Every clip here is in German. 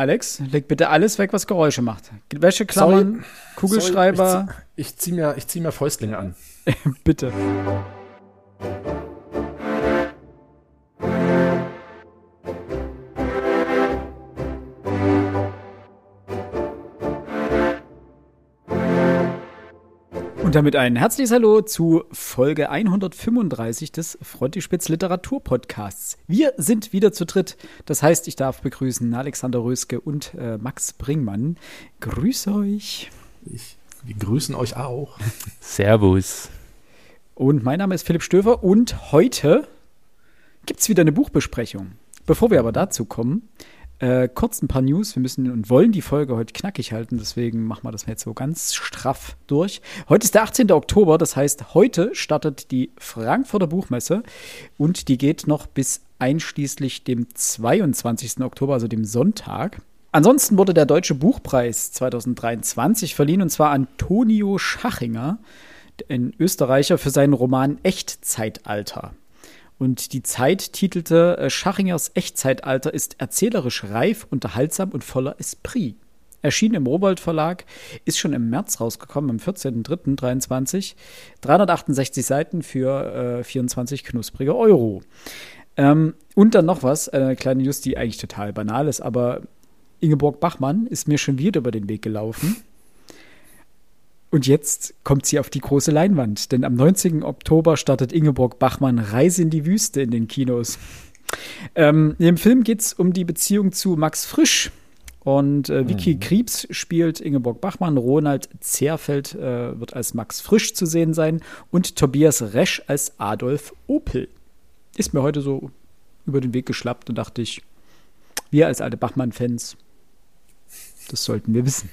Alex, leg bitte alles weg, was Geräusche macht. Wäscheklammern, Sorry. Kugelschreiber. Sorry, ich, zieh, ich zieh mir, ich zieh mir Fäustlinge an. bitte. Und damit ein herzliches Hallo zu Folge 135 des Frontispitz Literatur Podcasts. Wir sind wieder zu dritt. Das heißt, ich darf begrüßen Alexander Röske und äh, Max Bringmann. Grüß euch. Ich, wir grüßen euch auch. Servus. Und mein Name ist Philipp Stöver und heute gibt es wieder eine Buchbesprechung. Bevor wir aber dazu kommen, äh, kurz ein paar News. Wir müssen und wollen die Folge heute knackig halten, deswegen machen wir das jetzt so ganz straff durch. Heute ist der 18. Oktober, das heißt, heute startet die Frankfurter Buchmesse und die geht noch bis einschließlich dem 22. Oktober, also dem Sonntag. Ansonsten wurde der Deutsche Buchpreis 2023 verliehen und zwar Antonio Schachinger, ein Österreicher, für seinen Roman Echtzeitalter. Und die Zeit titelte äh, Schachingers Echtzeitalter ist erzählerisch reif, unterhaltsam und voller Esprit. Erschien im Robold Verlag, ist schon im März rausgekommen, am 14.03.23. 368 Seiten für äh, 24 knusprige Euro. Ähm, und dann noch was, eine kleine Just, die eigentlich total banal ist, aber Ingeborg Bachmann ist mir schon wieder über den Weg gelaufen. Und jetzt kommt sie auf die große Leinwand, denn am 19. Oktober startet Ingeborg Bachmann Reise in die Wüste in den Kinos. Ähm, Im Film geht es um die Beziehung zu Max Frisch. Und äh, Vicky mhm. Kriebs spielt Ingeborg Bachmann, Ronald Zerfeld äh, wird als Max Frisch zu sehen sein und Tobias Resch als Adolf Opel. Ist mir heute so über den Weg geschlappt und dachte ich, wir als alte Bachmann-Fans, das sollten wir wissen.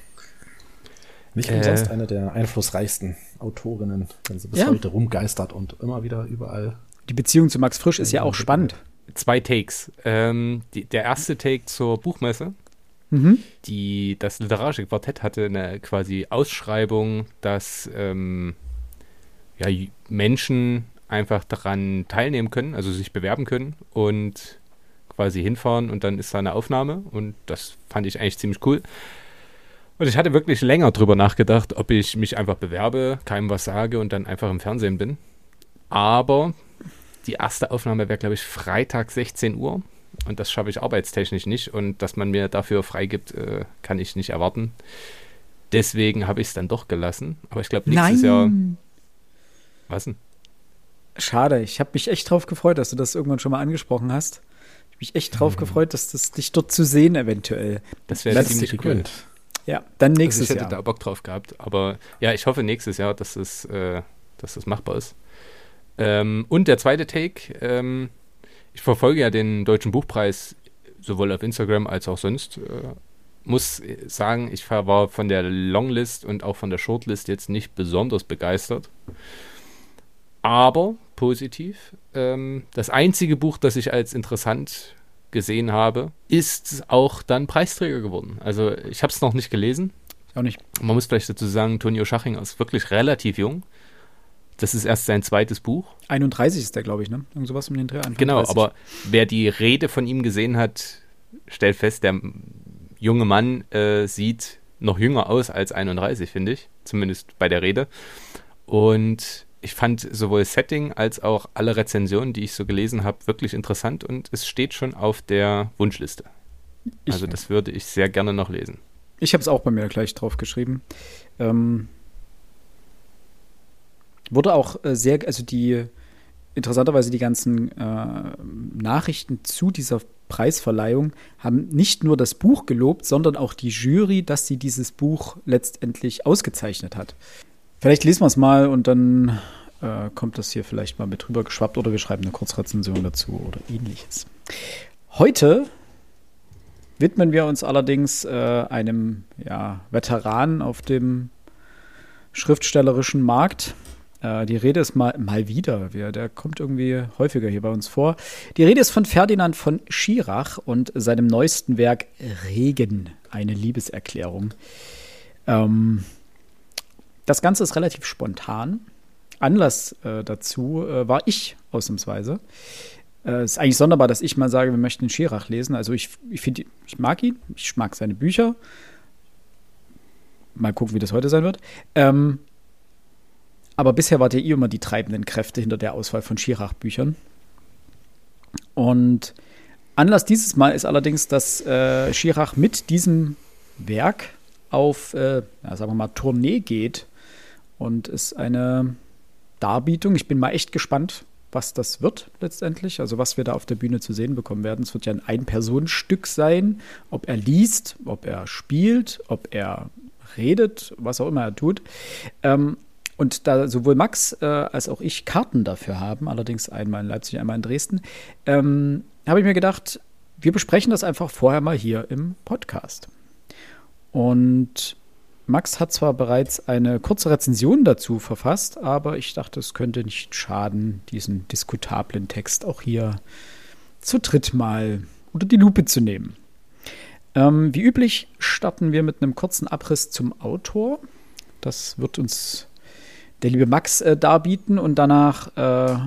Nicht umsonst äh, eine der einflussreichsten Autorinnen, wenn sie bis ja. heute rumgeistert und immer wieder überall. Die Beziehung zu Max Frisch ist ja auch spannend. Zwei Takes. Ähm, die, der erste Take zur Buchmesse. Mhm. Die, das literarische Quartett hatte eine quasi Ausschreibung, dass ähm, ja, Menschen einfach daran teilnehmen können, also sich bewerben können und quasi hinfahren und dann ist da eine Aufnahme und das fand ich eigentlich ziemlich cool. Und ich hatte wirklich länger drüber nachgedacht, ob ich mich einfach bewerbe, keinem was sage und dann einfach im Fernsehen bin. Aber die erste Aufnahme wäre, glaube ich, Freitag 16 Uhr. Und das schaffe ich arbeitstechnisch nicht. Und dass man mir dafür freigibt, äh, kann ich nicht erwarten. Deswegen habe ich es dann doch gelassen. Aber ich glaube, nächstes Nein. Jahr. Was denn? Schade, ich habe mich echt drauf gefreut, dass du das irgendwann schon mal angesprochen hast. Ich habe mich echt drauf mhm. gefreut, dass das dich dort zu sehen eventuell. Das wäre ziemlich cool. Ja, dann nächstes also ich hätte Jahr. da Bock drauf gehabt. Aber ja, ich hoffe nächstes Jahr, dass es, äh, dass das machbar ist. Ähm, und der zweite Take, ähm, ich verfolge ja den Deutschen Buchpreis sowohl auf Instagram als auch sonst. Äh, muss sagen, ich war von der Longlist und auch von der Shortlist jetzt nicht besonders begeistert. Aber positiv. Ähm, das einzige Buch, das ich als interessant gesehen habe, ist auch dann Preisträger geworden. Also ich habe es noch nicht gelesen. Auch nicht. Man muss vielleicht dazu sagen, Tonio Schachinger ist wirklich relativ jung. Das ist erst sein zweites Buch. 31 ist der, glaube ich, ne? Irgend sowas um den Dreh. Genau, aber wer die Rede von ihm gesehen hat, stellt fest, der junge Mann äh, sieht noch jünger aus als 31, finde ich. Zumindest bei der Rede. Und ich fand sowohl Setting als auch alle Rezensionen, die ich so gelesen habe, wirklich interessant und es steht schon auf der Wunschliste. Ich, also das würde ich sehr gerne noch lesen. Ich habe es auch bei mir gleich drauf geschrieben. Ähm, wurde auch äh, sehr, also die interessanterweise die ganzen äh, Nachrichten zu dieser Preisverleihung haben nicht nur das Buch gelobt, sondern auch die Jury, dass sie dieses Buch letztendlich ausgezeichnet hat. Vielleicht lesen wir es mal und dann äh, kommt das hier vielleicht mal mit rüber geschwappt oder wir schreiben eine Kurzrezension dazu oder ähnliches. Heute widmen wir uns allerdings äh, einem ja, Veteran auf dem schriftstellerischen Markt. Äh, die Rede ist mal, mal wieder, der kommt irgendwie häufiger hier bei uns vor. Die Rede ist von Ferdinand von Schirach und seinem neuesten Werk Regen, eine Liebeserklärung. Ähm, das Ganze ist relativ spontan. Anlass äh, dazu äh, war ich ausnahmsweise. äh, ist eigentlich sonderbar, dass ich mal sage, wir möchten Schirach lesen. Also ich, ich finde, ich mag ihn, ich mag seine Bücher. Mal gucken, wie das heute sein wird. Ähm, aber bisher wart ihr eh immer die treibenden Kräfte hinter der Auswahl von Schirach-Büchern. Und Anlass dieses Mal ist allerdings, dass äh, Schirach mit diesem Werk auf, äh, ja, sagen wir mal, Tournee geht und ist eine Darbietung. Ich bin mal echt gespannt, was das wird letztendlich, also was wir da auf der Bühne zu sehen bekommen werden. Es wird ja ein Ein-Personen-Stück sein, ob er liest, ob er spielt, ob er redet, was auch immer er tut. Ähm, und da sowohl Max äh, als auch ich Karten dafür haben, allerdings einmal in Leipzig, einmal in Dresden, ähm, habe ich mir gedacht, wir besprechen das einfach vorher mal hier im Podcast. Und Max hat zwar bereits eine kurze Rezension dazu verfasst, aber ich dachte, es könnte nicht schaden, diesen diskutablen Text auch hier zu dritt mal unter die Lupe zu nehmen. Ähm, wie üblich starten wir mit einem kurzen Abriss zum Autor. Das wird uns der liebe Max äh, darbieten und danach äh,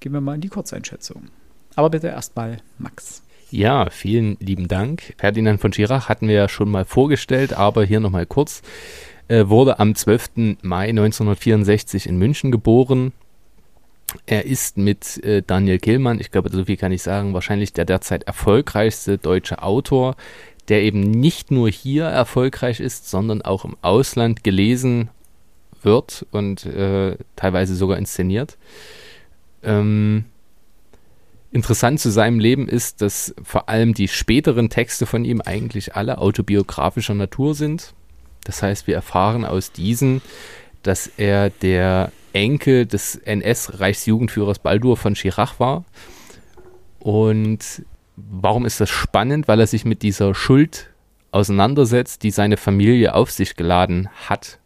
gehen wir mal in die Kurzeinschätzung. Aber bitte erstmal Max. Ja, vielen lieben Dank. Ferdinand von Schirach hatten wir ja schon mal vorgestellt, aber hier nochmal kurz. Er wurde am 12. Mai 1964 in München geboren. Er ist mit äh, Daniel Kehlmann, ich glaube, so viel kann ich sagen, wahrscheinlich der derzeit erfolgreichste deutsche Autor, der eben nicht nur hier erfolgreich ist, sondern auch im Ausland gelesen wird und äh, teilweise sogar inszeniert. Ähm, Interessant zu seinem Leben ist, dass vor allem die späteren Texte von ihm eigentlich alle autobiografischer Natur sind. Das heißt, wir erfahren aus diesen, dass er der Enkel des NS-Reichsjugendführers Baldur von Schirach war. Und warum ist das spannend? Weil er sich mit dieser Schuld auseinandersetzt, die seine Familie auf sich geladen hat.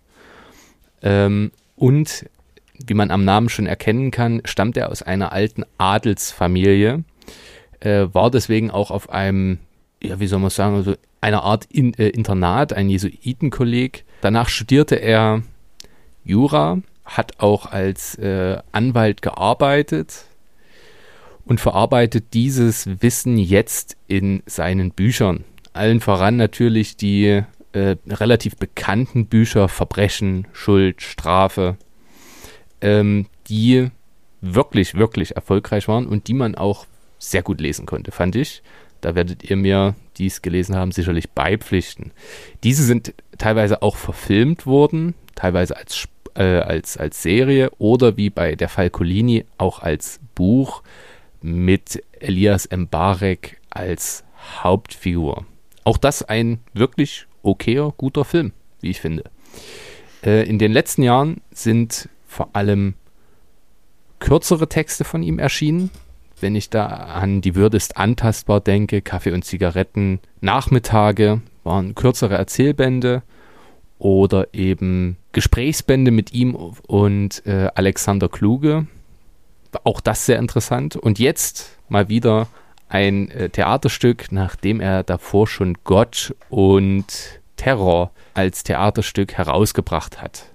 Ähm, und wie man am Namen schon erkennen kann, stammt er aus einer alten Adelsfamilie, äh, war deswegen auch auf einem, ja, wie soll man sagen, also einer Art in, äh, Internat, ein Jesuitenkolleg. Danach studierte er Jura, hat auch als äh, Anwalt gearbeitet und verarbeitet dieses Wissen jetzt in seinen Büchern. Allen voran natürlich die äh, relativ bekannten Bücher Verbrechen, Schuld, Strafe, ähm, die wirklich, wirklich erfolgreich waren und die man auch sehr gut lesen konnte, fand ich. Da werdet ihr mir, die es gelesen haben, sicherlich beipflichten. Diese sind teilweise auch verfilmt worden, teilweise als, äh, als, als Serie oder wie bei der Falcolini auch als Buch mit Elias Mbarek als Hauptfigur. Auch das ein wirklich okayer, guter Film, wie ich finde. Äh, in den letzten Jahren sind vor allem kürzere Texte von ihm erschienen. Wenn ich da an Die Würde ist antastbar denke, Kaffee und Zigaretten, Nachmittage waren kürzere Erzählbände oder eben Gesprächsbände mit ihm und äh, Alexander Kluge. Auch das sehr interessant. Und jetzt mal wieder ein äh, Theaterstück, nachdem er davor schon Gott und Terror als Theaterstück herausgebracht hat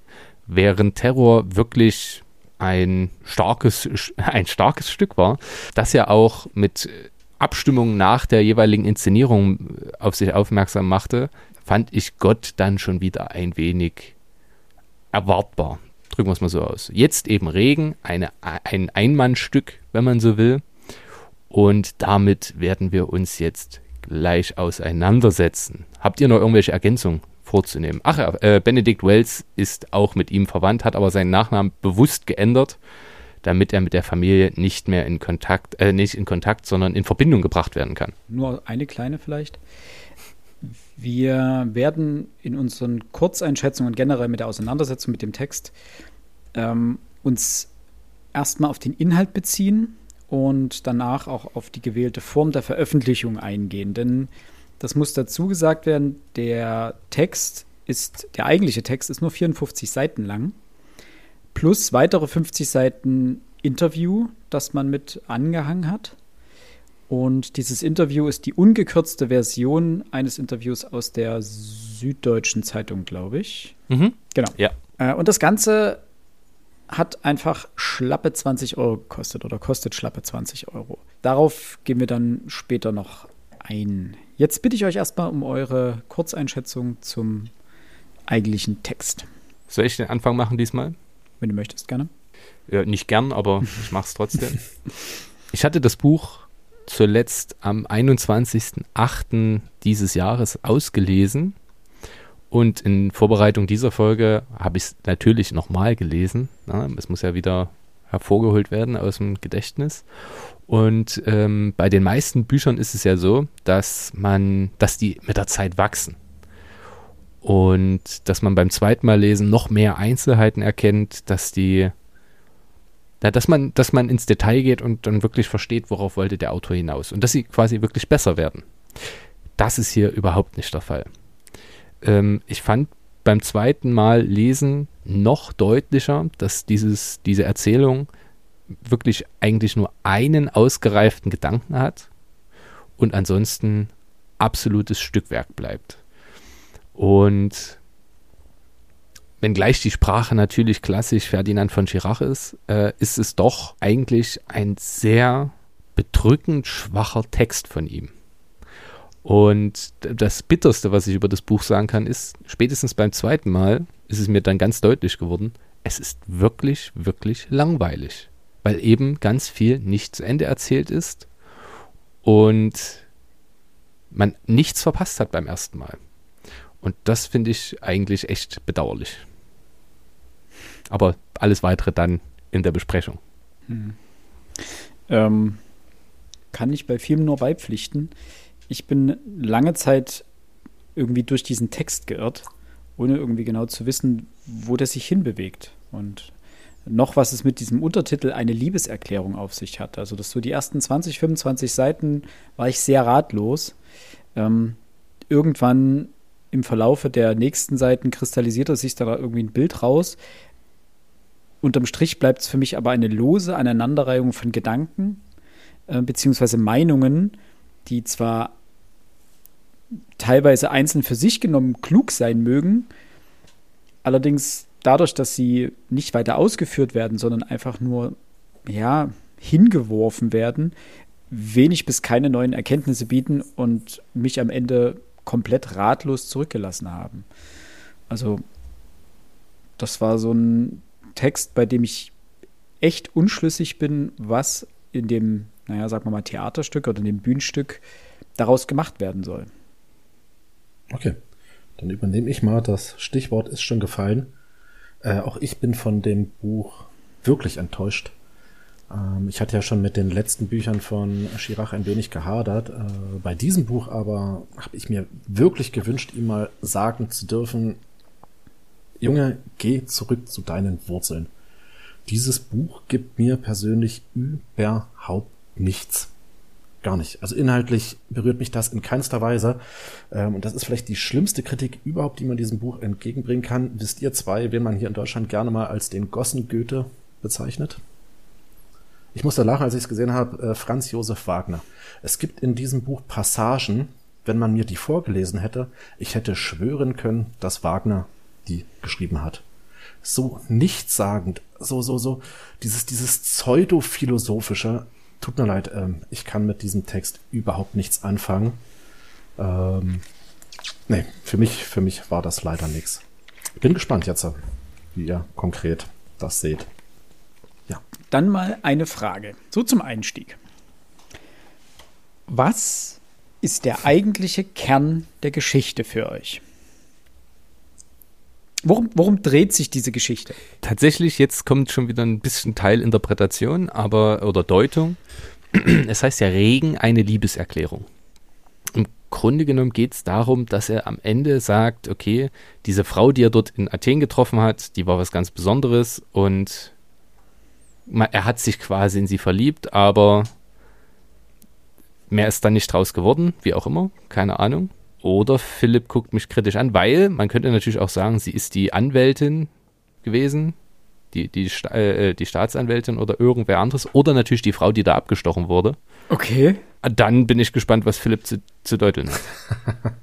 während Terror wirklich ein starkes, ein starkes Stück war, das ja auch mit Abstimmung nach der jeweiligen Inszenierung auf sich aufmerksam machte, fand ich Gott dann schon wieder ein wenig erwartbar. Drücken wir es mal so aus. Jetzt eben Regen, eine, ein Einmannstück, wenn man so will. Und damit werden wir uns jetzt gleich auseinandersetzen. Habt ihr noch irgendwelche Ergänzungen? Vorzunehmen. Ach ja, äh, Benedict Wells ist auch mit ihm verwandt, hat aber seinen Nachnamen bewusst geändert, damit er mit der Familie nicht mehr in Kontakt, äh, nicht in Kontakt, sondern in Verbindung gebracht werden kann. Nur eine kleine vielleicht. Wir werden in unseren Kurzeinschätzungen generell mit der Auseinandersetzung mit dem Text ähm, uns erstmal auf den Inhalt beziehen und danach auch auf die gewählte Form der Veröffentlichung eingehen. Denn das muss dazu gesagt werden, der Text ist, der eigentliche Text ist nur 54 Seiten lang, plus weitere 50 Seiten Interview, das man mit angehangen hat. Und dieses Interview ist die ungekürzte Version eines Interviews aus der Süddeutschen Zeitung, glaube ich. Mhm. Genau. Ja. Äh, und das Ganze hat einfach schlappe 20 Euro gekostet oder kostet schlappe 20 Euro. Darauf gehen wir dann später noch ein. Jetzt bitte ich euch erstmal um eure Kurzeinschätzung zum eigentlichen Text. Soll ich den Anfang machen diesmal? Wenn du möchtest, gerne. Ja, nicht gern, aber ich mache es trotzdem. ich hatte das Buch zuletzt am 21.08. dieses Jahres ausgelesen und in Vorbereitung dieser Folge habe ich es natürlich nochmal gelesen. Es muss ja wieder hervorgeholt werden aus dem Gedächtnis. Und ähm, bei den meisten Büchern ist es ja so, dass man, dass die mit der Zeit wachsen. Und dass man beim zweiten Mal lesen noch mehr Einzelheiten erkennt, dass die, ja, dass man, dass man ins Detail geht und dann wirklich versteht, worauf wollte der Autor hinaus. Und dass sie quasi wirklich besser werden. Das ist hier überhaupt nicht der Fall. Ähm, ich fand beim zweiten Mal lesen noch deutlicher, dass dieses, diese Erzählung wirklich eigentlich nur einen ausgereiften Gedanken hat und ansonsten absolutes Stückwerk bleibt. Und wenngleich die Sprache natürlich klassisch Ferdinand von Schirach ist, äh, ist es doch eigentlich ein sehr bedrückend schwacher Text von ihm. Und das Bitterste, was ich über das Buch sagen kann, ist, spätestens beim zweiten Mal ist es mir dann ganz deutlich geworden, es ist wirklich, wirklich langweilig, weil eben ganz viel nicht zu Ende erzählt ist und man nichts verpasst hat beim ersten Mal. Und das finde ich eigentlich echt bedauerlich. Aber alles weitere dann in der Besprechung. Hm. Ähm, kann ich bei Filmen nur beipflichten ich bin lange Zeit irgendwie durch diesen Text geirrt, ohne irgendwie genau zu wissen, wo der sich hinbewegt. Und noch, was es mit diesem Untertitel eine Liebeserklärung auf sich hat. Also, das so die ersten 20, 25 Seiten war ich sehr ratlos. Ähm, irgendwann im Verlaufe der nächsten Seiten kristallisiert sich da irgendwie ein Bild raus. Unterm Strich bleibt es für mich aber eine lose Aneinanderreihung von Gedanken äh, beziehungsweise Meinungen, die zwar teilweise einzeln für sich genommen klug sein mögen, allerdings dadurch, dass sie nicht weiter ausgeführt werden, sondern einfach nur ja, hingeworfen werden, wenig bis keine neuen Erkenntnisse bieten und mich am Ende komplett ratlos zurückgelassen haben. Also das war so ein Text, bei dem ich echt unschlüssig bin, was in dem, naja, sagen wir mal, Theaterstück oder in dem Bühnenstück daraus gemacht werden soll. Okay, dann übernehme ich mal. Das Stichwort ist schon gefallen. Äh, auch ich bin von dem Buch wirklich enttäuscht. Ähm, ich hatte ja schon mit den letzten Büchern von Chirac ein wenig gehadert. Äh, bei diesem Buch aber habe ich mir wirklich gewünscht, ihm mal sagen zu dürfen, Junge, geh zurück zu deinen Wurzeln. Dieses Buch gibt mir persönlich überhaupt nichts. Gar nicht. Also inhaltlich berührt mich das in keinster Weise. Ähm, und das ist vielleicht die schlimmste Kritik überhaupt, die man diesem Buch entgegenbringen kann. Wisst ihr zwei, wen man hier in Deutschland gerne mal als den Gossen Goethe bezeichnet? Ich musste lachen, als ich es gesehen habe, äh, Franz Josef Wagner. Es gibt in diesem Buch Passagen, wenn man mir die vorgelesen hätte, ich hätte schwören können, dass Wagner die geschrieben hat. So nichtssagend, so, so, so, dieses, dieses pseudo-philosophische, tut mir leid, ähm, ich kann mit diesem Text überhaupt nichts anfangen. Ähm, nee, für mich, für mich war das leider nichts. Bin gespannt jetzt, wie ihr konkret das seht. Ja. Dann mal eine Frage, so zum Einstieg. Was ist der eigentliche Kern der Geschichte für euch? Worum, worum dreht sich diese Geschichte? Tatsächlich, jetzt kommt schon wieder ein bisschen Teilinterpretation, aber oder Deutung. Es heißt ja Regen eine Liebeserklärung. Im Grunde genommen geht es darum, dass er am Ende sagt, okay, diese Frau, die er dort in Athen getroffen hat, die war was ganz Besonderes und er hat sich quasi in sie verliebt, aber mehr ist dann nicht draus geworden, wie auch immer, keine Ahnung. Oder Philipp guckt mich kritisch an, weil man könnte natürlich auch sagen, sie ist die Anwältin gewesen, die, die, äh, die Staatsanwältin oder irgendwer anderes. Oder natürlich die Frau, die da abgestochen wurde. Okay. Dann bin ich gespannt, was Philipp zu, zu deuteln hat.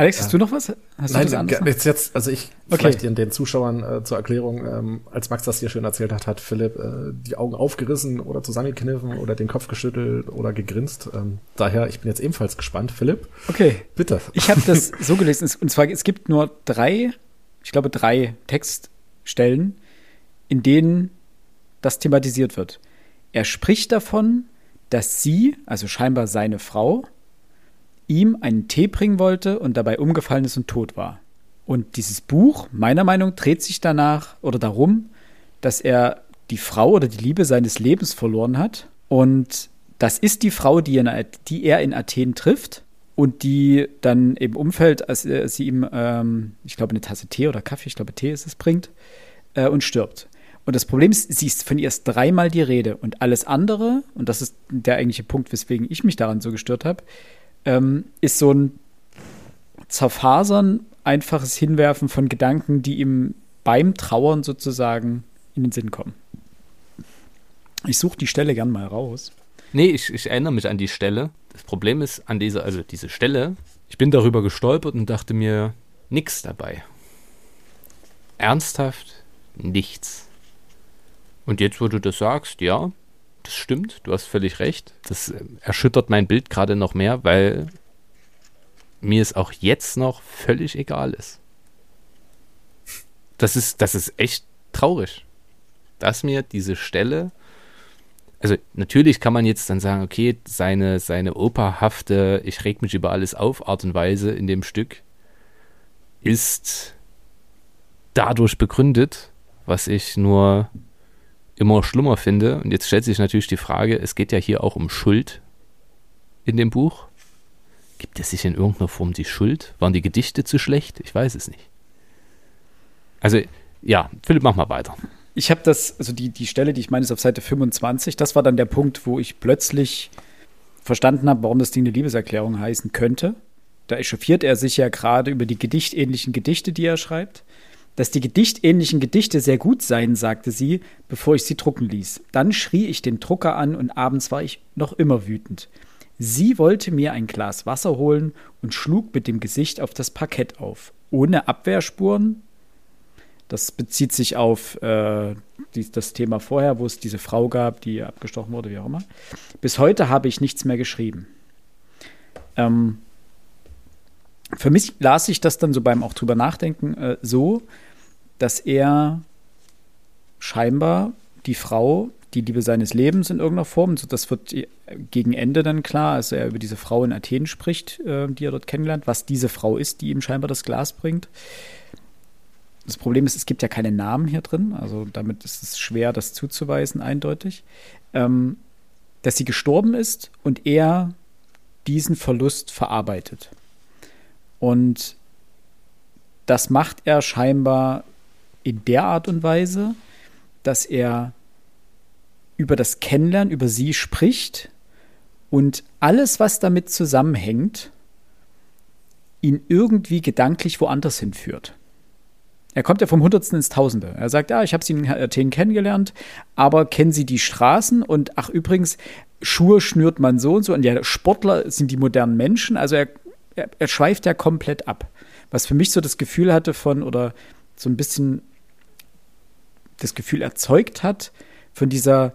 Alex, hast ja. du noch was? Hast Nein, du jetzt, jetzt, also ich, okay. vielleicht den, den Zuschauern äh, zur Erklärung, ähm, als Max das hier schön erzählt hat, hat Philipp äh, die Augen aufgerissen oder zusammengekniffen oder den Kopf geschüttelt oder gegrinst. Ähm, daher, ich bin jetzt ebenfalls gespannt. Philipp? Okay. Bitte. Ich habe das so gelesen, und zwar, es gibt nur drei, ich glaube drei Textstellen, in denen das thematisiert wird. Er spricht davon, dass sie, also scheinbar seine Frau, ihm einen Tee bringen wollte und dabei umgefallen ist und tot war. Und dieses Buch, meiner Meinung, dreht sich danach oder darum, dass er die Frau oder die Liebe seines Lebens verloren hat. Und das ist die Frau, die, in, die er in Athen trifft und die dann im Umfeld, als sie ihm, ähm, ich glaube, eine Tasse Tee oder Kaffee, ich glaube, Tee ist es, bringt äh, und stirbt. Und das Problem ist, sie ist von ihr erst dreimal die Rede und alles andere, und das ist der eigentliche Punkt, weswegen ich mich daran so gestört habe, ähm, ist so ein Zerfasern, einfaches Hinwerfen von Gedanken, die ihm beim Trauern sozusagen in den Sinn kommen. Ich suche die Stelle gern mal raus. Nee, ich, ich erinnere mich an die Stelle. Das Problem ist an dieser, also diese Stelle, ich bin darüber gestolpert und dachte mir, nix dabei. Ernsthaft nichts. Und jetzt, wo du das sagst, ja, das stimmt, du hast völlig recht. Das äh, erschüttert mein Bild gerade noch mehr, weil mir es auch jetzt noch völlig egal ist. Das ist, das ist echt traurig, dass mir diese Stelle, also natürlich kann man jetzt dann sagen, okay, seine, seine operhafte, ich reg mich über alles auf Art und Weise in dem Stück ist dadurch begründet, was ich nur immer schlimmer finde. Und jetzt stellt sich natürlich die Frage, es geht ja hier auch um Schuld in dem Buch. Gibt es sich in irgendeiner Form die Schuld? Waren die Gedichte zu schlecht? Ich weiß es nicht. Also, ja, Philipp, mach mal weiter. Ich habe das, also die, die Stelle, die ich meine, ist auf Seite 25. Das war dann der Punkt, wo ich plötzlich verstanden habe, warum das Ding eine Liebeserklärung heißen könnte. Da echauffiert er sich ja gerade über die gedichtähnlichen Gedichte, die er schreibt dass die gedichtähnlichen Gedichte sehr gut seien, sagte sie, bevor ich sie drucken ließ. Dann schrie ich den Drucker an und abends war ich noch immer wütend. Sie wollte mir ein Glas Wasser holen und schlug mit dem Gesicht auf das Parkett auf. Ohne Abwehrspuren. Das bezieht sich auf äh, die, das Thema vorher, wo es diese Frau gab, die abgestochen wurde, wie auch immer. Bis heute habe ich nichts mehr geschrieben. Ähm, für mich las ich das dann so beim auch drüber nachdenken äh, so, dass er scheinbar die Frau, die Liebe seines Lebens in irgendeiner Form, so das wird gegen Ende dann klar, als er über diese Frau in Athen spricht, äh, die er dort kennenlernt, was diese Frau ist, die ihm scheinbar das Glas bringt. Das Problem ist, es gibt ja keine Namen hier drin, also damit ist es schwer, das zuzuweisen, eindeutig. Ähm, dass sie gestorben ist und er diesen Verlust verarbeitet. Und das macht er scheinbar in der Art und Weise, dass er über das Kennenlernen, über sie spricht und alles, was damit zusammenhängt, ihn irgendwie gedanklich woanders hinführt. Er kommt ja vom Hundertsten ins Tausende. Er sagt, ja, ich habe sie in Athen kennengelernt, aber kennen Sie die Straßen? Und ach, übrigens, Schuhe schnürt man so und so. Und ja, Sportler sind die modernen Menschen. Also er, er, schweift ja komplett ab. Was für mich so das Gefühl hatte von, oder so ein bisschen das Gefühl erzeugt hat von dieser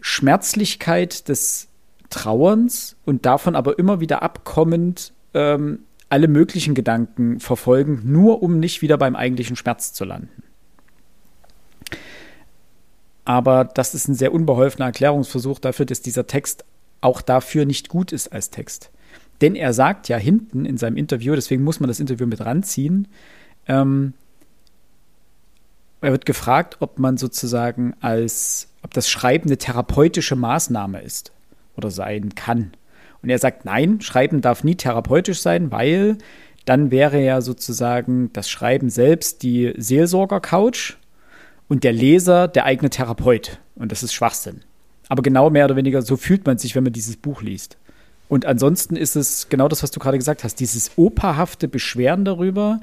Schmerzlichkeit des Trauerns und davon aber immer wieder abkommend ähm, alle möglichen Gedanken verfolgen, nur um nicht wieder beim eigentlichen Schmerz zu landen. Aber das ist ein sehr unbeholfener Erklärungsversuch dafür, dass dieser Text auch dafür nicht gut ist als Text. Denn er sagt ja hinten in seinem Interview, deswegen muss man das Interview mit ranziehen, ähm, er wird gefragt, ob man sozusagen als, ob das Schreiben eine therapeutische Maßnahme ist oder sein kann. Und er sagt, nein, Schreiben darf nie therapeutisch sein, weil dann wäre ja sozusagen das Schreiben selbst die Seelsorger-Couch und der Leser der eigene Therapeut. Und das ist Schwachsinn. Aber genau mehr oder weniger so fühlt man sich, wenn man dieses Buch liest. Und ansonsten ist es genau das, was du gerade gesagt hast, dieses operhafte Beschweren darüber,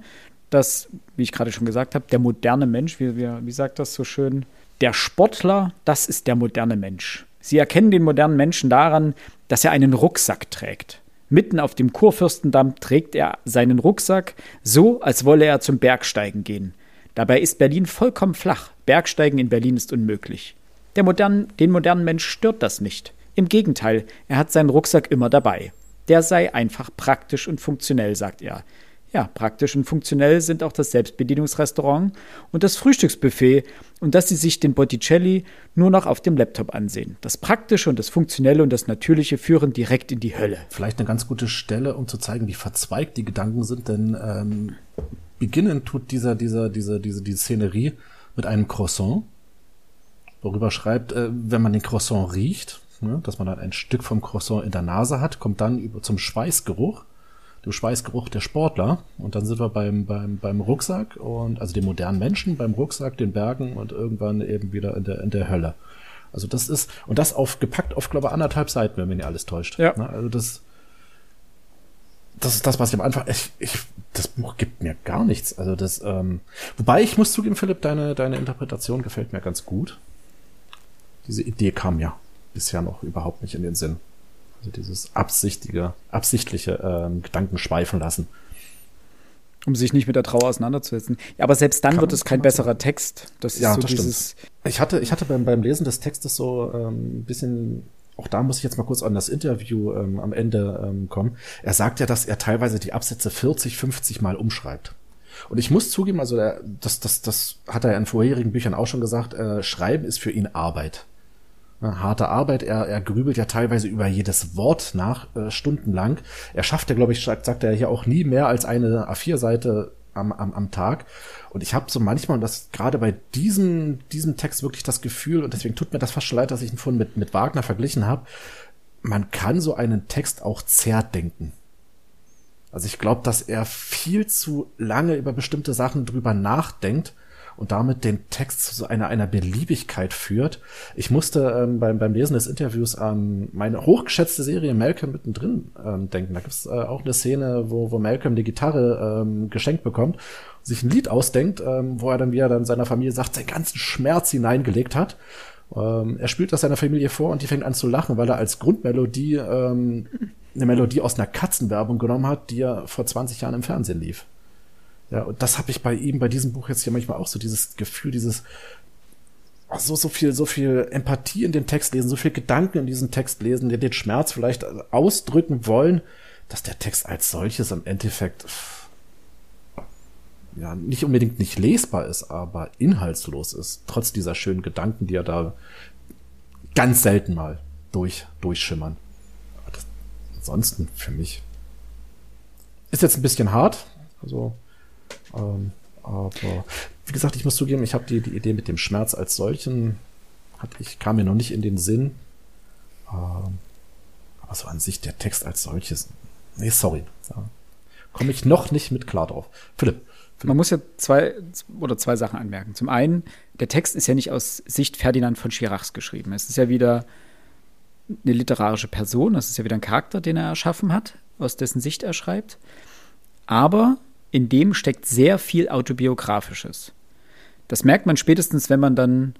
dass, wie ich gerade schon gesagt habe, der moderne Mensch, wie, wie, wie sagt das so schön, der Sportler, das ist der moderne Mensch. Sie erkennen den modernen Menschen daran, dass er einen Rucksack trägt. Mitten auf dem Kurfürstendamm trägt er seinen Rucksack, so als wolle er zum Bergsteigen gehen. Dabei ist Berlin vollkommen flach. Bergsteigen in Berlin ist unmöglich. Der modernen, den modernen Mensch stört das nicht. Im Gegenteil, er hat seinen Rucksack immer dabei. Der sei einfach praktisch und funktionell, sagt er. Ja, praktisch und funktionell sind auch das Selbstbedienungsrestaurant und das Frühstücksbuffet und dass sie sich den Botticelli nur noch auf dem Laptop ansehen. Das Praktische und das Funktionelle und das Natürliche führen direkt in die Hölle. Vielleicht eine ganz gute Stelle, um zu zeigen, wie verzweigt die Gedanken sind, denn ähm, beginnen tut dieser, dieser, dieser, diese, diese Szenerie mit einem Croissant, worüber schreibt, äh, wenn man den Croissant riecht, ne, dass man dann ein Stück vom Croissant in der Nase hat, kommt dann über zum Schweißgeruch dem Schweißgeruch der Sportler. Und dann sind wir beim, beim, beim Rucksack und also dem modernen Menschen, beim Rucksack, den Bergen und irgendwann eben wieder in der, in der Hölle. Also das ist, und das auf gepackt auf, glaube ich, anderthalb Seiten, wenn mich nicht alles täuscht. Ja. Also das, das ist das, was ich am Anfang, ich, ich, das Buch gibt mir gar nichts. Also das, ähm, wobei ich muss zugeben, Philipp, deine, deine Interpretation gefällt mir ganz gut. Diese Idee kam ja bisher noch überhaupt nicht in den Sinn. Also dieses absichtige, absichtliche ähm, Gedanken schweifen lassen. Um sich nicht mit der Trauer auseinanderzusetzen. Ja, aber selbst dann kann, wird es kein besserer sagen. Text. Das ist ja, so das dieses. Stimmt. Ich hatte, ich hatte beim, beim Lesen des Textes so ähm, ein bisschen auch da muss ich jetzt mal kurz an das Interview ähm, am Ende ähm, kommen. Er sagt ja, dass er teilweise die Absätze 40, 50 Mal umschreibt. Und ich muss zugeben, also er, das, das, das hat er in vorherigen Büchern auch schon gesagt, äh, Schreiben ist für ihn Arbeit harte Arbeit. Er, er grübelt ja teilweise über jedes Wort nach, äh, stundenlang. Er schafft ja, glaube ich, sagt, sagt er hier auch nie mehr als eine A4-Seite am, am, am Tag. Und ich habe so manchmal, und das gerade bei diesem, diesem Text wirklich das Gefühl, und deswegen tut mir das fast schon leid, dass ich ihn vorhin mit, mit Wagner verglichen habe, man kann so einen Text auch zerdenken. Also ich glaube, dass er viel zu lange über bestimmte Sachen drüber nachdenkt und damit den Text zu so einer, einer Beliebigkeit führt. Ich musste ähm, beim, beim Lesen des Interviews an meine hochgeschätzte Serie Malcolm mittendrin ähm, denken. Da gibt es äh, auch eine Szene, wo, wo Malcolm die Gitarre ähm, geschenkt bekommt, sich ein Lied ausdenkt, ähm, wo er dann wieder dann seiner Familie sagt, seinen ganzen Schmerz hineingelegt hat. Ähm, er spielt das seiner Familie vor und die fängt an zu lachen, weil er als Grundmelodie ähm, eine Melodie aus einer Katzenwerbung genommen hat, die er vor 20 Jahren im Fernsehen lief. Ja, und das habe ich bei ihm, bei diesem Buch jetzt hier manchmal auch so, dieses Gefühl, dieses so, so viel, so viel Empathie in den Text lesen, so viel Gedanken in diesen Text lesen, den Schmerz vielleicht ausdrücken wollen, dass der Text als solches im Endeffekt ja nicht unbedingt nicht lesbar ist, aber inhaltslos ist, trotz dieser schönen Gedanken, die er da ganz selten mal durch, durchschimmern. Das, ansonsten für mich ist jetzt ein bisschen hart, also ähm, aber wie gesagt, ich muss zugeben, ich habe die, die Idee mit dem Schmerz als solchen, hat ich, kam mir noch nicht in den Sinn. Ähm, aber so an sich der Text als solches, nee, sorry. Ja, Komme ich noch nicht mit klar drauf. Philipp. Man muss ja zwei oder zwei Sachen anmerken. Zum einen, der Text ist ja nicht aus Sicht Ferdinand von Schirachs geschrieben. Es ist ja wieder eine literarische Person, das ist ja wieder ein Charakter, den er erschaffen hat, aus dessen Sicht er schreibt. Aber in dem steckt sehr viel Autobiografisches. Das merkt man spätestens, wenn man dann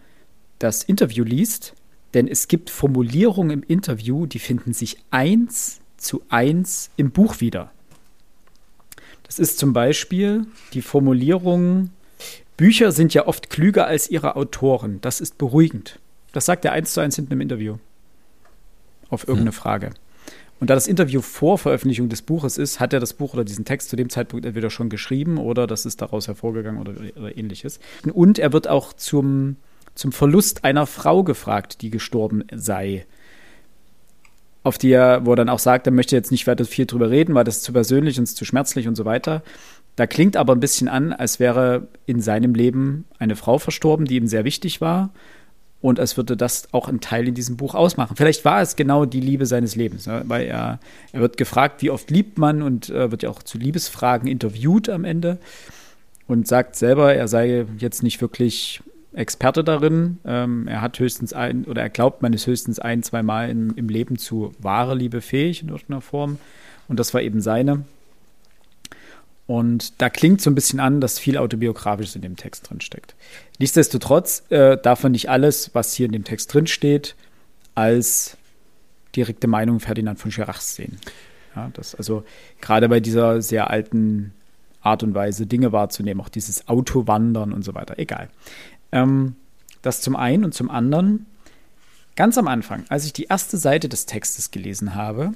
das Interview liest, denn es gibt Formulierungen im Interview, die finden sich eins zu eins im Buch wieder. Das ist zum Beispiel die Formulierung, Bücher sind ja oft klüger als ihre Autoren. Das ist beruhigend. Das sagt er eins zu eins hinten im Interview. Auf irgendeine hm. Frage. Und da das Interview vor Veröffentlichung des Buches ist, hat er das Buch oder diesen Text zu dem Zeitpunkt entweder schon geschrieben oder das ist daraus hervorgegangen oder, oder ähnliches. Und er wird auch zum, zum Verlust einer Frau gefragt, die gestorben sei. Auf die er, wo er dann auch sagt, er möchte jetzt nicht weiter viel drüber reden, weil das ist zu persönlich und zu schmerzlich und so weiter. Da klingt aber ein bisschen an, als wäre in seinem Leben eine Frau verstorben, die ihm sehr wichtig war und als würde das auch ein Teil in diesem Buch ausmachen. Vielleicht war es genau die Liebe seines Lebens, ne? weil er, er wird gefragt, wie oft liebt man und äh, wird ja auch zu Liebesfragen interviewt am Ende und sagt selber, er sei jetzt nicht wirklich Experte darin. Ähm, er hat höchstens ein, oder er glaubt, man ist höchstens ein, zwei Mal im, im Leben zu wahre Liebe fähig in irgendeiner Form. Und das war eben seine. Und da klingt so ein bisschen an, dass viel Autobiografisches in dem Text drin steckt. Nichtsdestotrotz äh, darf man nicht alles, was hier in dem Text drin steht, als direkte Meinung Ferdinand von Schirachs sehen. Ja, das, also gerade bei dieser sehr alten Art und Weise, Dinge wahrzunehmen, auch dieses Autowandern und so weiter. Egal. Ähm, das zum einen und zum anderen, ganz am Anfang, als ich die erste Seite des Textes gelesen habe,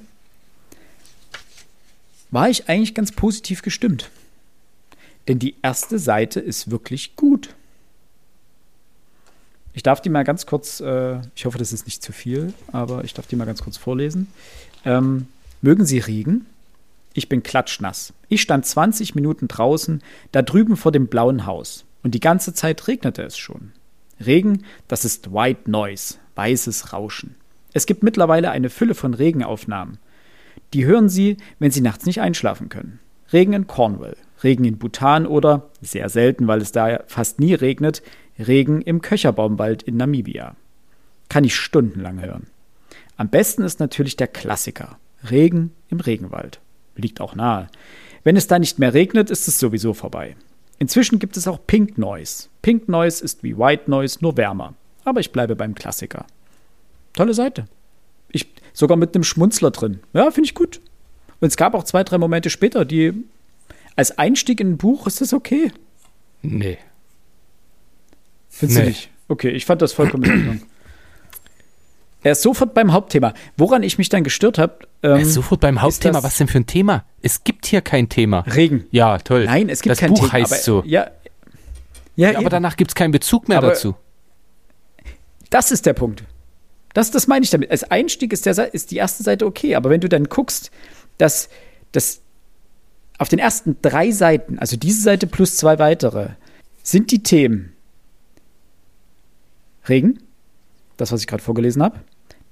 war ich eigentlich ganz positiv gestimmt. Denn die erste Seite ist wirklich gut. Ich darf die mal ganz kurz, äh, ich hoffe, das ist nicht zu viel, aber ich darf die mal ganz kurz vorlesen. Ähm, mögen Sie Regen? Ich bin klatschnass. Ich stand 20 Minuten draußen, da drüben vor dem blauen Haus. Und die ganze Zeit regnete es schon. Regen, das ist White Noise, weißes Rauschen. Es gibt mittlerweile eine Fülle von Regenaufnahmen. Die hören Sie, wenn Sie nachts nicht einschlafen können. Regen in Cornwall, Regen in Bhutan oder, sehr selten, weil es da fast nie regnet, Regen im Köcherbaumwald in Namibia. Kann ich stundenlang hören. Am besten ist natürlich der Klassiker. Regen im Regenwald. Liegt auch nahe. Wenn es da nicht mehr regnet, ist es sowieso vorbei. Inzwischen gibt es auch Pink Noise. Pink Noise ist wie White Noise, nur wärmer. Aber ich bleibe beim Klassiker. Tolle Seite. Sogar mit einem Schmunzler drin. Ja, finde ich gut. Und es gab auch zwei, drei Momente später, die als Einstieg in ein Buch ist das okay. Nee. Findest nee. du nicht? Okay, ich fand das vollkommen in Ordnung. Er ist sofort beim Hauptthema. Woran ich mich dann gestört habe. Ähm, er ist sofort beim Hauptthema. Was denn für ein Thema? Es gibt hier kein Thema. Regen. Ja, toll. Nein, es gibt das kein Buch Thema. heißt aber, so. Ja, ja, ja aber danach gibt es keinen Bezug mehr aber dazu. Das ist der Punkt. Das, das meine ich damit. Als Einstieg ist, der, ist die erste Seite okay, aber wenn du dann guckst, dass, dass auf den ersten drei Seiten, also diese Seite plus zwei weitere, sind die Themen Regen, das, was ich gerade vorgelesen habe,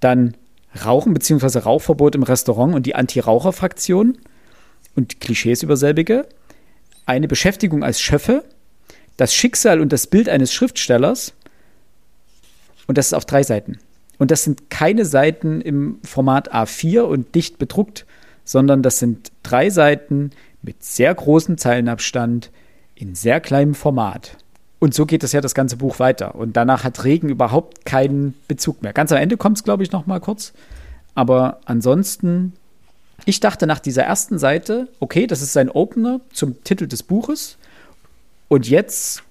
dann Rauchen bzw. Rauchverbot im Restaurant und die Anti-Raucher-Fraktion und Klischees über selbige, eine Beschäftigung als Schöffe, das Schicksal und das Bild eines Schriftstellers und das ist auf drei Seiten. Und das sind keine Seiten im Format A4 und dicht bedruckt, sondern das sind drei Seiten mit sehr großem Zeilenabstand in sehr kleinem Format. Und so geht es ja das ganze Buch weiter. Und danach hat Regen überhaupt keinen Bezug mehr. Ganz am Ende kommt es, glaube ich, noch mal kurz. Aber ansonsten, ich dachte nach dieser ersten Seite, okay, das ist sein Opener zum Titel des Buches. Und jetzt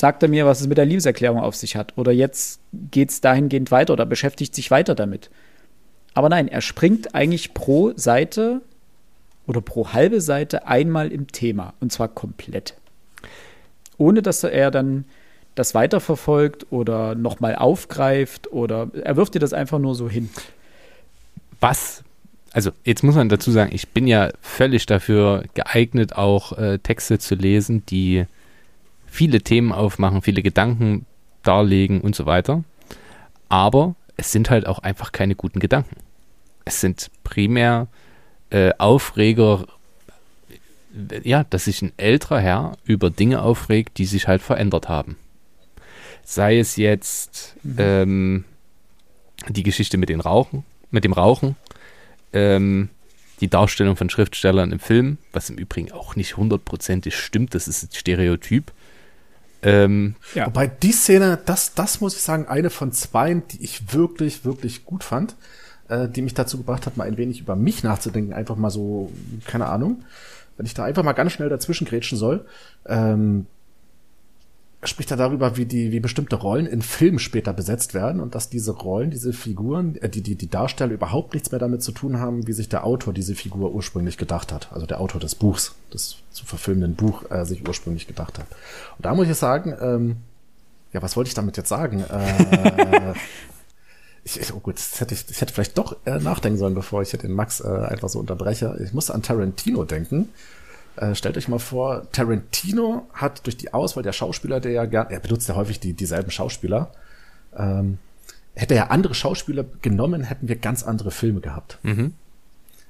sagt er mir, was es mit der Liebeserklärung auf sich hat. Oder jetzt geht es dahingehend weiter oder beschäftigt sich weiter damit. Aber nein, er springt eigentlich pro Seite oder pro halbe Seite einmal im Thema. Und zwar komplett ohne dass er dann das weiterverfolgt oder nochmal aufgreift oder er wirft dir das einfach nur so hin. Was? Also jetzt muss man dazu sagen, ich bin ja völlig dafür geeignet, auch äh, Texte zu lesen, die viele Themen aufmachen, viele Gedanken darlegen und so weiter. Aber es sind halt auch einfach keine guten Gedanken. Es sind primär äh, Aufreger, ja, dass sich ein älterer Herr über Dinge aufregt, die sich halt verändert haben. Sei es jetzt mhm. ähm, die Geschichte mit den Rauchen, mit dem Rauchen, ähm, die Darstellung von Schriftstellern im Film, was im Übrigen auch nicht hundertprozentig stimmt, das ist ein Stereotyp. Ähm, ja. Wobei die Szene, das, das muss ich sagen, eine von zwei, die ich wirklich, wirklich gut fand, äh, die mich dazu gebracht hat, mal ein wenig über mich nachzudenken, einfach mal so, keine Ahnung wenn ich da einfach mal ganz schnell dazwischen grätschen soll, ähm, spricht er darüber, wie die, wie bestimmte Rollen in Filmen später besetzt werden und dass diese Rollen, diese Figuren, äh, die, die, die Darsteller überhaupt nichts mehr damit zu tun haben, wie sich der Autor diese Figur ursprünglich gedacht hat. Also der Autor des Buchs, des zu verfilmenden Buch, äh, sich ursprünglich gedacht hat. Und da muss ich sagen, ähm, ja, was wollte ich damit jetzt sagen? Äh, ich, oh gut, das hätte ich, ich hätte vielleicht doch äh, nachdenken sollen, bevor ich den Max äh, einfach so unterbreche. Ich musste an Tarantino denken. Äh, stellt euch mal vor, Tarantino hat durch die Auswahl der Schauspieler, der ja gern, er benutzt ja häufig die, dieselben Schauspieler, ähm, hätte er andere Schauspieler genommen, hätten wir ganz andere Filme gehabt. Mhm.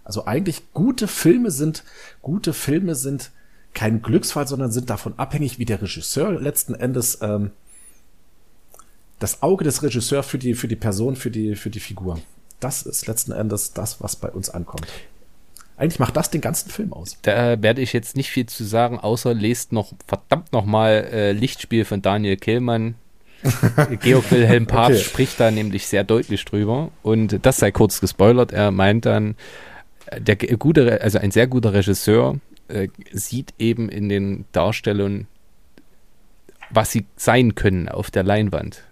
Also eigentlich gute Filme sind, gute Filme sind kein Glücksfall, sondern sind davon abhängig, wie der Regisseur letzten Endes ähm, das Auge des Regisseurs für die, für die Person, für die, für die Figur. Das ist letzten Endes das, was bei uns ankommt. Eigentlich macht das den ganzen Film aus. Da werde ich jetzt nicht viel zu sagen, außer lest noch verdammt nochmal äh, Lichtspiel von Daniel Kehlmann. Georg Wilhelm Papst okay. spricht da nämlich sehr deutlich drüber. Und das sei kurz gespoilert. Er meint dann, der gute, also ein sehr guter Regisseur äh, sieht eben in den Darstellungen, was sie sein können auf der Leinwand.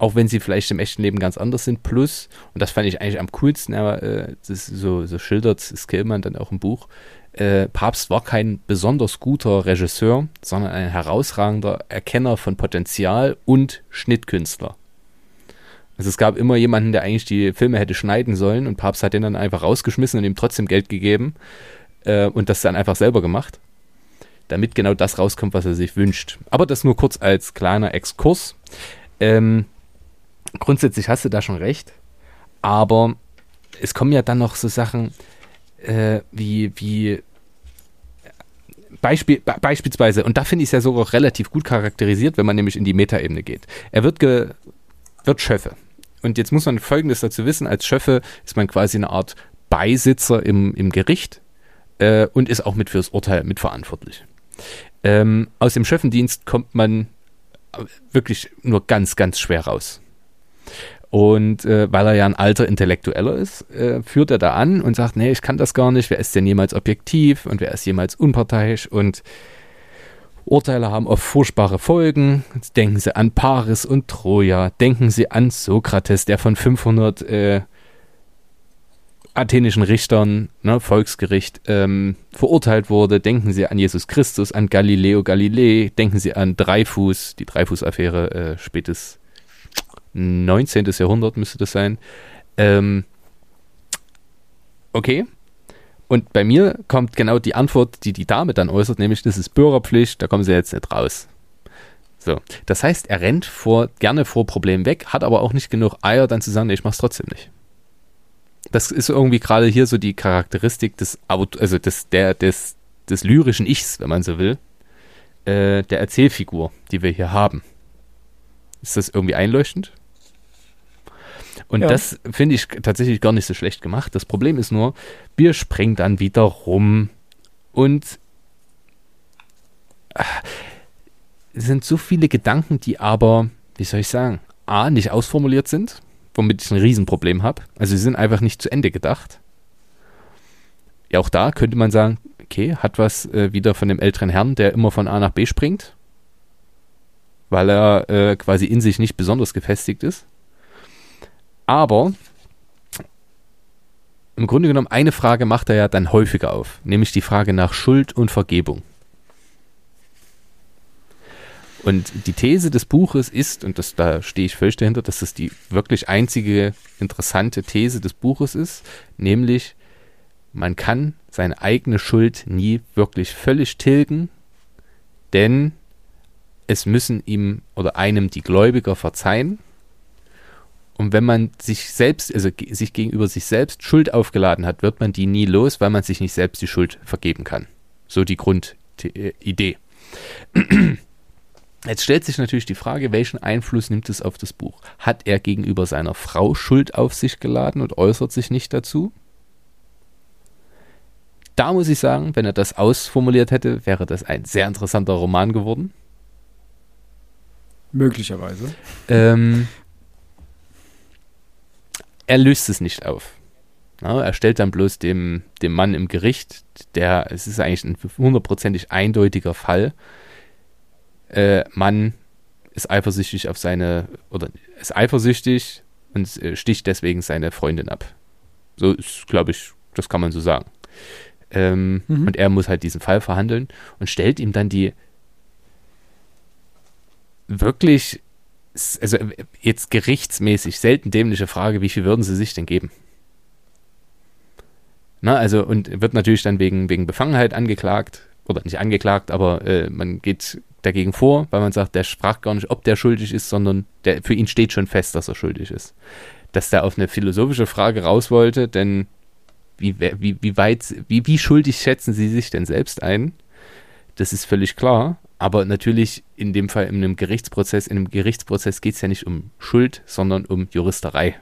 Auch wenn sie vielleicht im echten Leben ganz anders sind. Plus, und das fand ich eigentlich am coolsten, aber äh, so, so schildert Skillman dann auch im Buch, äh, Papst war kein besonders guter Regisseur, sondern ein herausragender Erkenner von Potenzial und Schnittkünstler. Also es gab immer jemanden, der eigentlich die Filme hätte schneiden sollen und Papst hat den dann einfach rausgeschmissen und ihm trotzdem Geld gegeben äh, und das dann einfach selber gemacht, damit genau das rauskommt, was er sich wünscht. Aber das nur kurz als kleiner Exkurs. Ähm, grundsätzlich hast du da schon recht, aber es kommen ja dann noch so Sachen äh, wie, wie Beispiel, beispielsweise, und da finde ich es ja sogar relativ gut charakterisiert, wenn man nämlich in die Metaebene geht. Er wird, ge, wird Schöffe. Und jetzt muss man Folgendes dazu wissen: Als Schöffe ist man quasi eine Art Beisitzer im, im Gericht äh, und ist auch mit fürs Urteil mitverantwortlich. Ähm, aus dem Schöffendienst kommt man wirklich nur ganz, ganz schwer raus. Und äh, weil er ja ein alter Intellektueller ist, äh, führt er da an und sagt, nee, ich kann das gar nicht, wer ist denn jemals objektiv und wer ist jemals unparteiisch und Urteile haben oft furchtbare Folgen. Denken Sie an Paris und Troja, denken Sie an Sokrates, der von 500 äh, athenischen Richtern, ne, Volksgericht, ähm, verurteilt wurde. Denken Sie an Jesus Christus, an Galileo Galilei, denken Sie an Dreifuß, die Dreifuß-Affäre, äh, spätes 19. Jahrhundert müsste das sein. Ähm, okay. Und bei mir kommt genau die Antwort, die die Dame dann äußert, nämlich das ist Bürgerpflicht, da kommen sie jetzt nicht raus. So, das heißt, er rennt vor, gerne vor Problemen weg, hat aber auch nicht genug Eier, dann zu sagen, nee, ich mach's trotzdem nicht. Das ist irgendwie gerade hier so die Charakteristik des, also des, der, des, des lyrischen Ichs, wenn man so will, äh, der Erzählfigur, die wir hier haben. Ist das irgendwie einleuchtend? Und ja. das finde ich tatsächlich gar nicht so schlecht gemacht. Das Problem ist nur, wir springen dann wieder rum und äh, es sind so viele Gedanken, die aber, wie soll ich sagen, A, nicht ausformuliert sind, womit ich ein Riesenproblem habe. Also sie sind einfach nicht zu Ende gedacht. Ja, auch da könnte man sagen, okay, hat was äh, wieder von dem älteren Herrn, der immer von A nach B springt, weil er äh, quasi in sich nicht besonders gefestigt ist. Aber im Grunde genommen eine Frage macht er ja dann häufiger auf, nämlich die Frage nach Schuld und Vergebung. Und die These des Buches ist, und das, da stehe ich völlig dahinter, dass das die wirklich einzige interessante These des Buches ist, nämlich man kann seine eigene Schuld nie wirklich völlig tilgen, denn es müssen ihm oder einem die Gläubiger verzeihen und wenn man sich selbst, also sich gegenüber sich selbst Schuld aufgeladen hat, wird man die nie los, weil man sich nicht selbst die Schuld vergeben kann. So die Grundidee. Jetzt stellt sich natürlich die Frage, welchen Einfluss nimmt es auf das Buch? Hat er gegenüber seiner Frau Schuld auf sich geladen und äußert sich nicht dazu? Da muss ich sagen, wenn er das ausformuliert hätte, wäre das ein sehr interessanter Roman geworden. Möglicherweise. Ähm, er löst es nicht auf. Ja, er stellt dann bloß dem, dem Mann im Gericht, der, es ist eigentlich ein hundertprozentig eindeutiger Fall. Äh, Mann ist eifersüchtig auf seine, oder ist eifersüchtig und äh, sticht deswegen seine Freundin ab. So ist, glaube ich, das kann man so sagen. Ähm, mhm. Und er muss halt diesen Fall verhandeln und stellt ihm dann die wirklich also jetzt gerichtsmäßig selten dämliche Frage, wie viel würden sie sich denn geben? Na, also, und wird natürlich dann wegen, wegen Befangenheit angeklagt, oder nicht angeklagt, aber äh, man geht dagegen vor, weil man sagt, der sprach gar nicht, ob der schuldig ist, sondern der, für ihn steht schon fest, dass er schuldig ist. Dass der auf eine philosophische Frage raus wollte, denn wie, wie, wie weit, wie, wie schuldig schätzen sie sich denn selbst ein? Das ist völlig klar. Aber natürlich in dem Fall in einem Gerichtsprozess, in einem Gerichtsprozess geht es ja nicht um Schuld, sondern um Juristerei.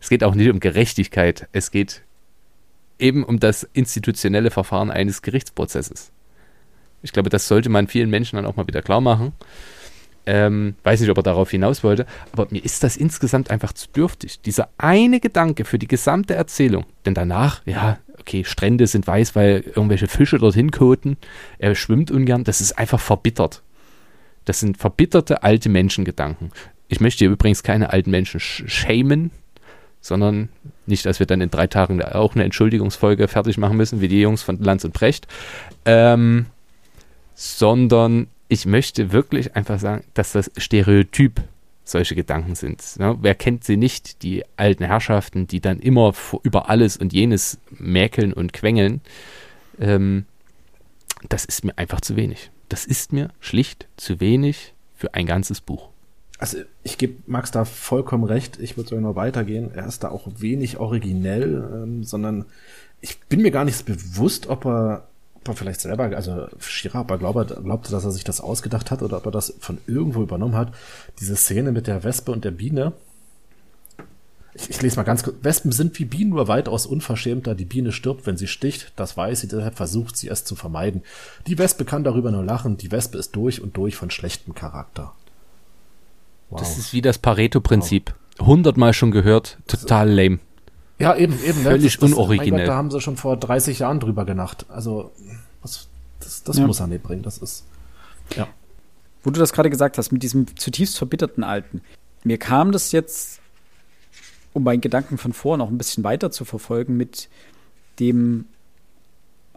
Es geht auch nicht um Gerechtigkeit. Es geht eben um das institutionelle Verfahren eines Gerichtsprozesses. Ich glaube, das sollte man vielen Menschen dann auch mal wieder klar machen. Ähm, weiß nicht, ob er darauf hinaus wollte, aber mir ist das insgesamt einfach zu dürftig. Dieser eine Gedanke für die gesamte Erzählung. Denn danach, ja, okay, Strände sind weiß, weil irgendwelche Fische dorthin koten. Er schwimmt ungern. Das ist einfach verbittert. Das sind verbitterte alte Menschengedanken. Ich möchte hier übrigens keine alten Menschen sch schämen, sondern nicht, dass wir dann in drei Tagen auch eine Entschuldigungsfolge fertig machen müssen, wie die Jungs von Lanz und Brecht, ähm, sondern ich möchte wirklich einfach sagen, dass das Stereotyp solche Gedanken sind. Ja, wer kennt sie nicht, die alten Herrschaften, die dann immer über alles und jenes mäkeln und quengeln? Ähm, das ist mir einfach zu wenig. Das ist mir schlicht zu wenig für ein ganzes Buch. Also ich gebe Max da vollkommen recht. Ich würde sogar noch weitergehen. Er ist da auch wenig originell, ähm, sondern ich bin mir gar nicht bewusst, ob er ob er vielleicht selber, also Shira, ob er glaubte, glaubte, dass er sich das ausgedacht hat oder ob er das von irgendwo übernommen hat. Diese Szene mit der Wespe und der Biene. Ich, ich lese mal ganz kurz. Wespen sind wie Bienen nur weitaus unverschämter. Die Biene stirbt, wenn sie sticht. Das weiß sie, deshalb versucht sie es zu vermeiden. Die Wespe kann darüber nur lachen. Die Wespe ist durch und durch von schlechtem Charakter. Wow. Das ist wie das Pareto-Prinzip. Hundertmal schon gehört. Total lame. Ja, eben, eben. Ne? Völlig das, unoriginell. Gott, da haben sie schon vor 30 Jahren drüber genacht. Also, was, das, das ja. muss er nicht bringen. Das ist, ja. Wo du das gerade gesagt hast, mit diesem zutiefst verbitterten Alten. Mir kam das jetzt, um meinen Gedanken von vor noch ein bisschen weiter zu verfolgen, mit dem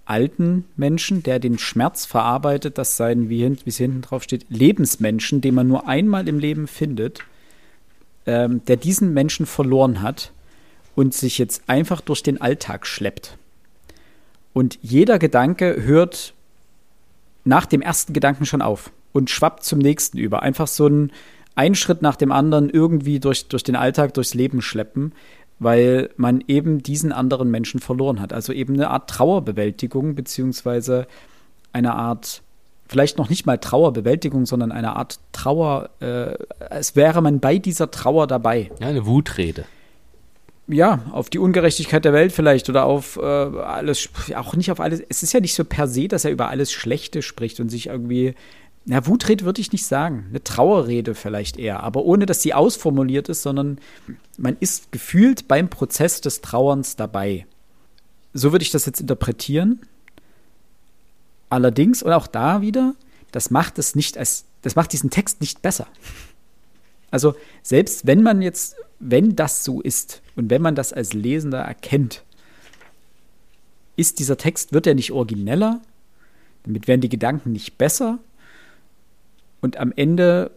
alten Menschen, der den Schmerz verarbeitet, dass sein, wie es hinten drauf steht, Lebensmenschen, den man nur einmal im Leben findet, ähm, der diesen Menschen verloren hat und sich jetzt einfach durch den Alltag schleppt. Und jeder Gedanke hört nach dem ersten Gedanken schon auf und schwappt zum nächsten über. Einfach so ein, ein Schritt nach dem anderen irgendwie durch, durch den Alltag, durchs Leben schleppen, weil man eben diesen anderen Menschen verloren hat. Also eben eine Art Trauerbewältigung, beziehungsweise eine Art, vielleicht noch nicht mal Trauerbewältigung, sondern eine Art Trauer, äh, als wäre man bei dieser Trauer dabei. Ja, eine Wutrede ja, auf die Ungerechtigkeit der Welt vielleicht oder auf äh, alles, auch nicht auf alles. Es ist ja nicht so per se, dass er über alles Schlechte spricht und sich irgendwie, na, Wutrede würde ich nicht sagen, eine Trauerrede vielleicht eher, aber ohne, dass sie ausformuliert ist, sondern man ist gefühlt beim Prozess des Trauerns dabei. So würde ich das jetzt interpretieren. Allerdings, und auch da wieder, das macht es nicht als, das macht diesen Text nicht besser. Also selbst wenn man jetzt, wenn das so ist und wenn man das als Lesender erkennt, ist dieser Text, wird er nicht origineller, damit werden die Gedanken nicht besser und am Ende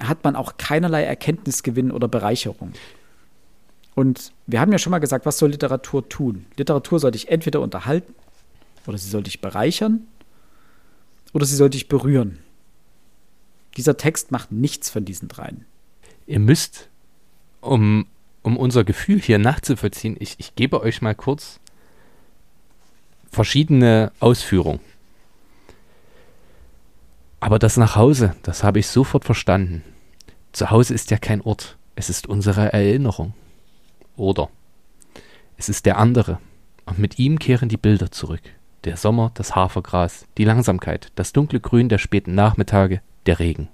hat man auch keinerlei Erkenntnisgewinn oder Bereicherung. Und wir haben ja schon mal gesagt, was soll Literatur tun? Literatur soll dich entweder unterhalten oder sie soll dich bereichern oder sie soll dich berühren. Dieser Text macht nichts von diesen dreien. Ihr müsst, um, um unser Gefühl hier nachzuvollziehen, ich, ich gebe euch mal kurz verschiedene Ausführungen. Aber das Nachhause, das habe ich sofort verstanden. Zu Hause ist ja kein Ort, es ist unsere Erinnerung. Oder es ist der andere, und mit ihm kehren die Bilder zurück. Der Sommer, das Hafergras, die Langsamkeit, das dunkle Grün der späten Nachmittage, der Regen.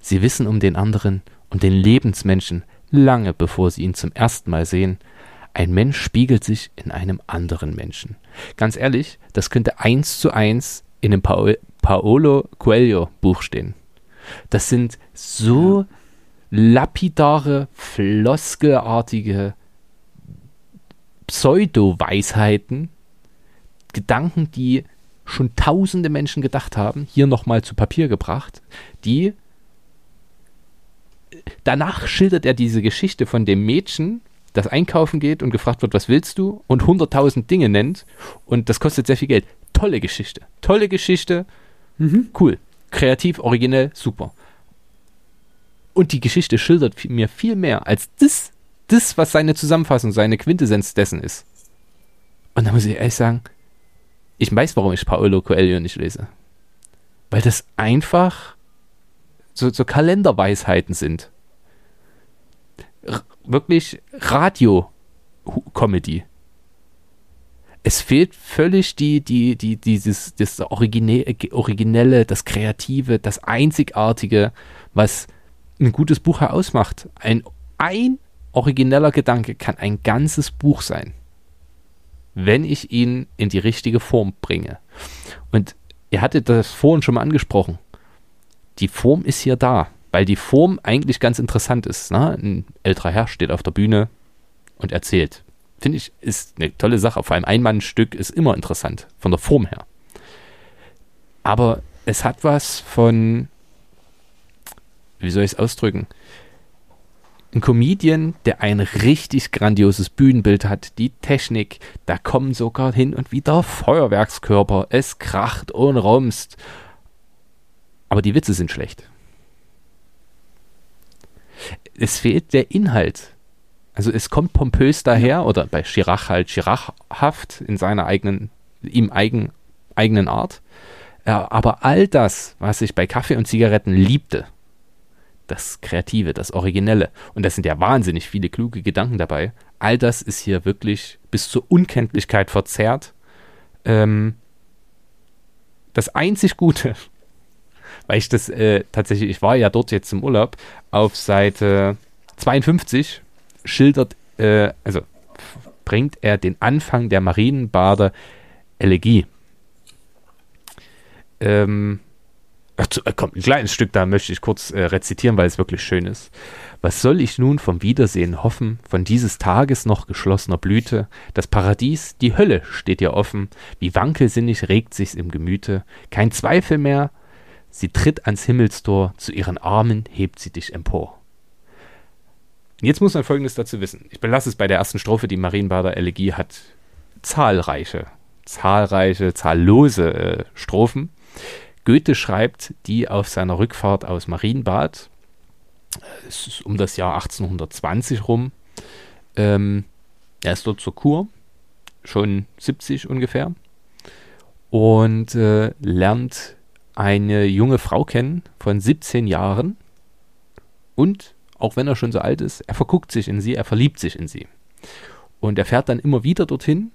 Sie wissen um den anderen, um den Lebensmenschen, lange bevor sie ihn zum ersten Mal sehen. Ein Mensch spiegelt sich in einem anderen Menschen. Ganz ehrlich, das könnte eins zu eins in einem pa Paolo Coelho Buch stehen. Das sind so lapidare, floskelartige Pseudo-Weisheiten, Gedanken, die schon tausende Menschen gedacht haben, hier nochmal zu Papier gebracht, die danach schildert er diese Geschichte von dem Mädchen, das einkaufen geht und gefragt wird, was willst du? Und hunderttausend Dinge nennt. Und das kostet sehr viel Geld. Tolle Geschichte. Tolle Geschichte. Mhm. Cool. Kreativ, originell, super. Und die Geschichte schildert mir viel mehr als das, das, was seine Zusammenfassung, seine Quintessenz dessen ist. Und da muss ich ehrlich sagen, ich weiß, warum ich Paolo Coelho nicht lese. Weil das einfach so, so Kalenderweisheiten sind. R wirklich Radio-Comedy. es fehlt völlig die, die, die, dieses, das Originelle, das Kreative, das Einzigartige, was ein gutes Buch ausmacht. Ein, ein origineller Gedanke kann ein ganzes Buch sein, wenn ich ihn in die richtige Form bringe. Und ihr hattet das vorhin schon mal angesprochen. Die Form ist hier da, weil die Form eigentlich ganz interessant ist. Ne? Ein älterer Herr steht auf der Bühne und erzählt. Finde ich, ist eine tolle Sache. Vor allem ein Einmannstück ist immer interessant, von der Form her. Aber es hat was von, wie soll ich es ausdrücken? Ein Comedian, der ein richtig grandioses Bühnenbild hat, die Technik, da kommen sogar hin und wieder Feuerwerkskörper, es kracht und rumst. Aber die Witze sind schlecht. Es fehlt der Inhalt. Also es kommt pompös daher, oder bei Chirac halt Chirachhaft in seiner eigenen, ihm eigen, eigenen Art. Ja, aber all das, was ich bei Kaffee und Zigaretten liebte, das Kreative, das Originelle. Und da sind ja wahnsinnig viele kluge Gedanken dabei. All das ist hier wirklich bis zur Unkenntlichkeit verzerrt. Ähm, das einzig Gute, weil ich das äh, tatsächlich, ich war ja dort jetzt im Urlaub, auf Seite 52 schildert, äh, also bringt er den Anfang der Marienbader Elegie. Ähm, äh, kommt ein kleines Stück, da möchte ich kurz äh, rezitieren, weil es wirklich schön ist. Was soll ich nun vom Wiedersehen hoffen, von dieses Tages noch geschlossener Blüte? Das Paradies, die Hölle steht ihr offen, wie wankelsinnig regt sich's im Gemüte. Kein Zweifel mehr, sie tritt ans Himmelstor, zu ihren Armen hebt sie dich empor. Jetzt muss man Folgendes dazu wissen. Ich belasse es bei der ersten Strophe, die Marienbader Elegie hat zahlreiche, zahlreiche, zahllose äh, Strophen. Goethe schreibt die auf seiner Rückfahrt aus Marienbad. Es ist um das Jahr 1820 rum. Ähm, er ist dort zur Kur, schon 70 ungefähr, und äh, lernt eine junge Frau kennen von 17 Jahren. Und auch wenn er schon so alt ist, er verguckt sich in sie, er verliebt sich in sie. Und er fährt dann immer wieder dorhin.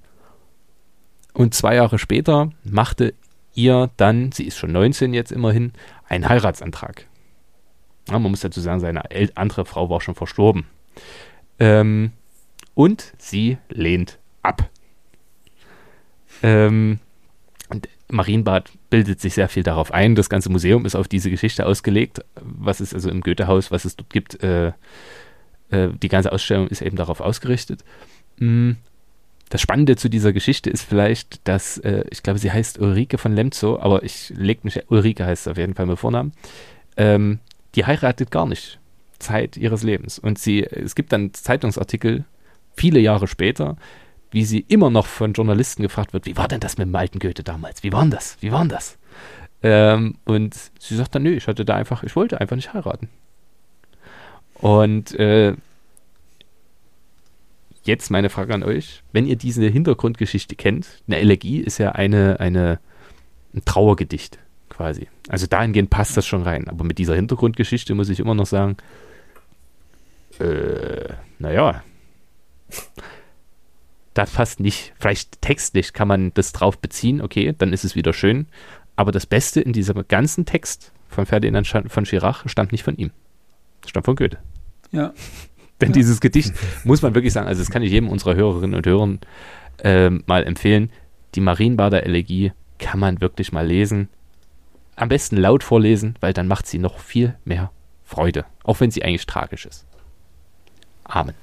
Und zwei Jahre später machte ihr dann, sie ist schon 19 jetzt immerhin, einen Heiratsantrag. Ja, man muss dazu sagen, seine andere Frau war schon verstorben. Ähm, und sie lehnt ab. Ähm, Marienbad bildet sich sehr viel darauf ein. Das ganze Museum ist auf diese Geschichte ausgelegt, was es also im Goethehaus, was es dort gibt. Äh, äh, die ganze Ausstellung ist eben darauf ausgerichtet. Mm, das Spannende zu dieser Geschichte ist vielleicht, dass, äh, ich glaube, sie heißt Ulrike von Lemzo, aber ich leg mich, Ulrike heißt auf jeden Fall mit Vornamen, ähm, die heiratet gar nicht Zeit ihres Lebens. Und sie, es gibt dann Zeitungsartikel, viele Jahre später, wie sie immer noch von Journalisten gefragt wird, wie war denn das mit dem alten Goethe damals? Wie war denn das? Wie war denn das? Ähm, und sie sagt dann, nö, ich hatte da einfach, ich wollte einfach nicht heiraten. Und äh, jetzt meine Frage an euch. Wenn ihr diese Hintergrundgeschichte kennt, eine Elegie ist ja eine, eine, ein Trauergedicht quasi. Also dahingehend passt das schon rein. Aber mit dieser Hintergrundgeschichte muss ich immer noch sagen, äh, naja, das passt nicht. Vielleicht textlich kann man das drauf beziehen, okay, dann ist es wieder schön. Aber das Beste in diesem ganzen Text von Ferdinand von Chirac stammt nicht von ihm. Stammt von Goethe. Ja. Denn ja. dieses Gedicht muss man wirklich sagen, also das kann ich jedem unserer Hörerinnen und Hörern äh, mal empfehlen. Die Marienbader Elegie kann man wirklich mal lesen. Am besten laut vorlesen, weil dann macht sie noch viel mehr Freude, auch wenn sie eigentlich tragisch ist. Amen.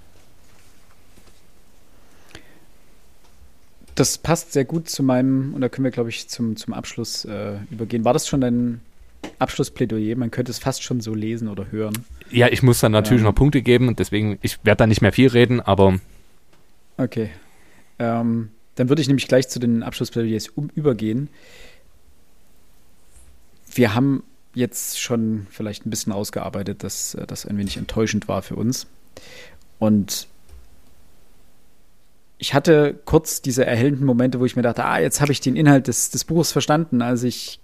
Das passt sehr gut zu meinem, und da können wir, glaube ich, zum, zum Abschluss äh, übergehen. War das schon dein Abschlussplädoyer? Man könnte es fast schon so lesen oder hören. Ja, ich muss dann natürlich ähm, noch Punkte geben und deswegen, ich werde da nicht mehr viel reden, aber. Okay. Ähm, dann würde ich nämlich gleich zu den Abschlussplädoyers um, übergehen. Wir haben jetzt schon vielleicht ein bisschen ausgearbeitet, dass äh, das ein wenig enttäuschend war für uns. Und ich hatte kurz diese erhellenden Momente, wo ich mir dachte, ah, jetzt habe ich den Inhalt des, des Buches verstanden, als ich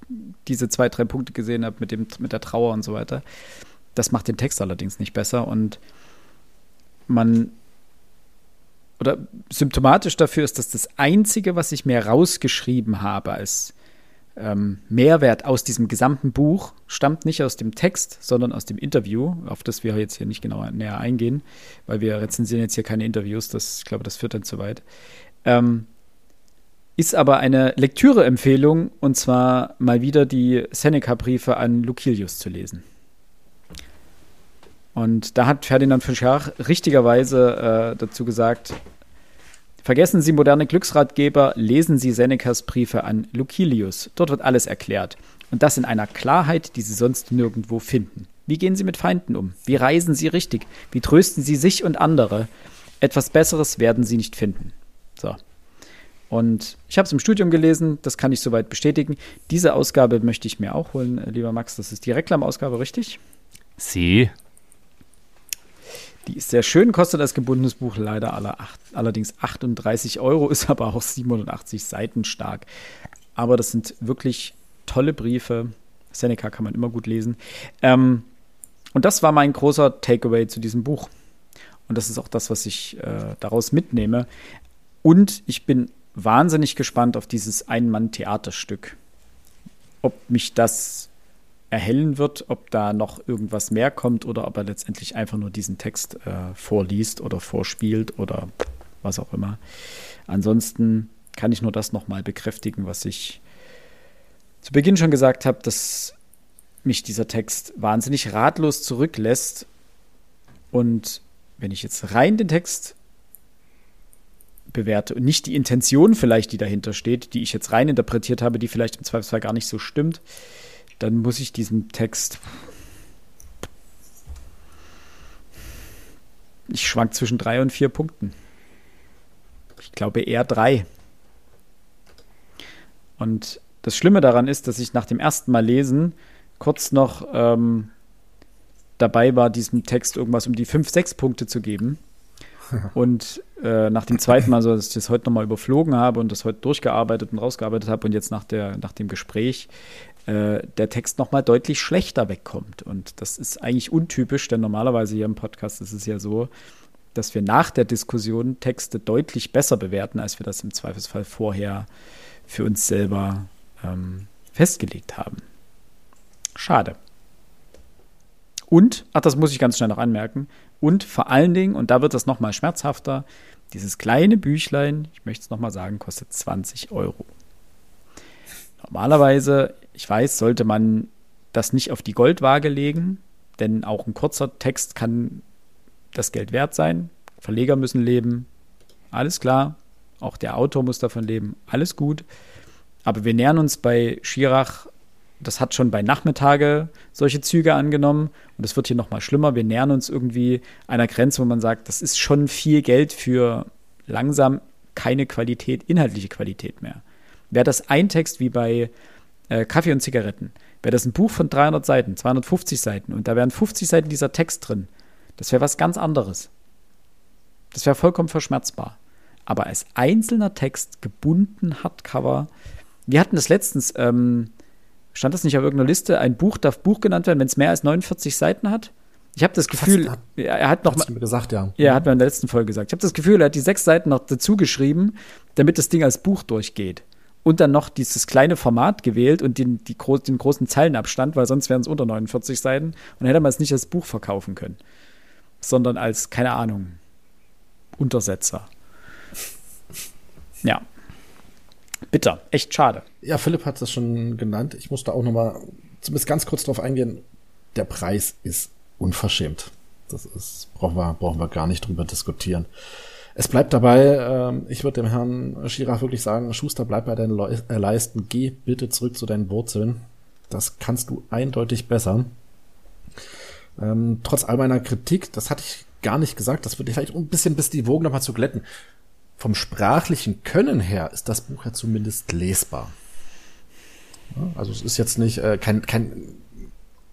diese zwei, drei Punkte gesehen habe mit, mit der Trauer und so weiter. Das macht den Text allerdings nicht besser und man oder symptomatisch dafür ist, dass das Einzige, was ich mir rausgeschrieben habe als ähm, Mehrwert aus diesem gesamten Buch, stammt nicht aus dem Text, sondern aus dem Interview, auf das wir jetzt hier nicht genauer näher eingehen, weil wir rezensieren jetzt hier keine Interviews, das, ich glaube, das führt dann zu weit. Ähm, ist aber eine Lektüreempfehlung und zwar mal wieder die Seneca-Briefe an Lucilius zu lesen. Und da hat Ferdinand von Schach richtigerweise äh, dazu gesagt, vergessen Sie moderne Glücksratgeber, lesen Sie Senecas Briefe an Lucilius. Dort wird alles erklärt. Und das in einer Klarheit, die Sie sonst nirgendwo finden. Wie gehen Sie mit Feinden um? Wie reisen Sie richtig? Wie trösten Sie sich und andere? Etwas Besseres werden Sie nicht finden. So. Und ich habe es im Studium gelesen, das kann ich soweit bestätigen. Diese Ausgabe möchte ich mir auch holen, äh, lieber Max. Das ist die Reklamausgabe, richtig? Sie. Die ist sehr schön, kostet als gebundenes Buch leider aller acht, allerdings 38 Euro, ist aber auch 87 Seiten stark. Aber das sind wirklich tolle Briefe. Seneca kann man immer gut lesen. Ähm, und das war mein großer Takeaway zu diesem Buch. Und das ist auch das, was ich äh, daraus mitnehme. Und ich bin wahnsinnig gespannt auf dieses Ein-Mann-Theaterstück. Ob mich das erhellen wird, ob da noch irgendwas mehr kommt oder ob er letztendlich einfach nur diesen Text äh, vorliest oder vorspielt oder was auch immer. Ansonsten kann ich nur das nochmal bekräftigen, was ich zu Beginn schon gesagt habe, dass mich dieser Text wahnsinnig ratlos zurücklässt. Und wenn ich jetzt rein den Text bewerte und nicht die Intention vielleicht, die dahinter steht, die ich jetzt rein interpretiert habe, die vielleicht im Zweifelsfall gar nicht so stimmt, dann muss ich diesem Text. Ich schwank zwischen drei und vier Punkten. Ich glaube eher drei. Und das Schlimme daran ist, dass ich nach dem ersten Mal lesen kurz noch ähm, dabei war, diesem Text irgendwas um die fünf, sechs Punkte zu geben. Und äh, nach dem zweiten Mal, so dass ich das heute nochmal überflogen habe und das heute durchgearbeitet und rausgearbeitet habe und jetzt nach, der, nach dem Gespräch äh, der Text nochmal deutlich schlechter wegkommt. Und das ist eigentlich untypisch, denn normalerweise hier im Podcast ist es ja so, dass wir nach der Diskussion Texte deutlich besser bewerten, als wir das im Zweifelsfall vorher für uns selber ähm, festgelegt haben. Schade. Und, ach, das muss ich ganz schnell noch anmerken, und vor allen Dingen, und da wird das nochmal schmerzhafter, dieses kleine Büchlein, ich möchte es nochmal sagen, kostet 20 Euro. Normalerweise, ich weiß, sollte man das nicht auf die Goldwaage legen, denn auch ein kurzer Text kann das Geld wert sein. Verleger müssen leben, alles klar. Auch der Autor muss davon leben, alles gut. Aber wir nähern uns bei Schirach das hat schon bei Nachmittage solche Züge angenommen und es wird hier noch mal schlimmer. Wir nähern uns irgendwie einer Grenze, wo man sagt, das ist schon viel Geld für langsam keine Qualität, inhaltliche Qualität mehr. Wäre das ein Text wie bei äh, Kaffee und Zigaretten, wäre das ein Buch von 300 Seiten, 250 Seiten und da wären 50 Seiten dieser Text drin, das wäre was ganz anderes. Das wäre vollkommen verschmerzbar. Aber als einzelner Text, gebunden, Hardcover, wir hatten das letztens, ähm, Stand das nicht auf irgendeiner Liste? Ein Buch darf Buch genannt werden, wenn es mehr als 49 Seiten hat? Ich habe das Gefühl, Fast, er hat noch mal mir gesagt, ja. Ja, hat mir in der letzten Folge gesagt. Ich habe das Gefühl, er hat die sechs Seiten noch dazu geschrieben, damit das Ding als Buch durchgeht. Und dann noch dieses kleine Format gewählt und den, die, den großen Zeilenabstand, weil sonst wären es unter 49 Seiten. Und dann hätte man es nicht als Buch verkaufen können, sondern als, keine Ahnung, Untersetzer. Ja. Bitter, echt schade. Ja, Philipp hat das schon genannt. Ich muss da auch noch mal zumindest ganz kurz drauf eingehen. Der Preis ist unverschämt. Das ist, brauchen wir, brauchen wir gar nicht drüber diskutieren. Es bleibt dabei, äh, ich würde dem Herrn Schirach wirklich sagen, Schuster, bleib bei deinen Le äh, Leisten, geh bitte zurück zu deinen Wurzeln. Das kannst du eindeutig besser. Ähm, trotz all meiner Kritik, das hatte ich gar nicht gesagt, das würde ich vielleicht ein bisschen bis die Wogen nochmal zu glätten vom sprachlichen Können her ist das Buch ja zumindest lesbar. Also es ist jetzt nicht äh, kein, kein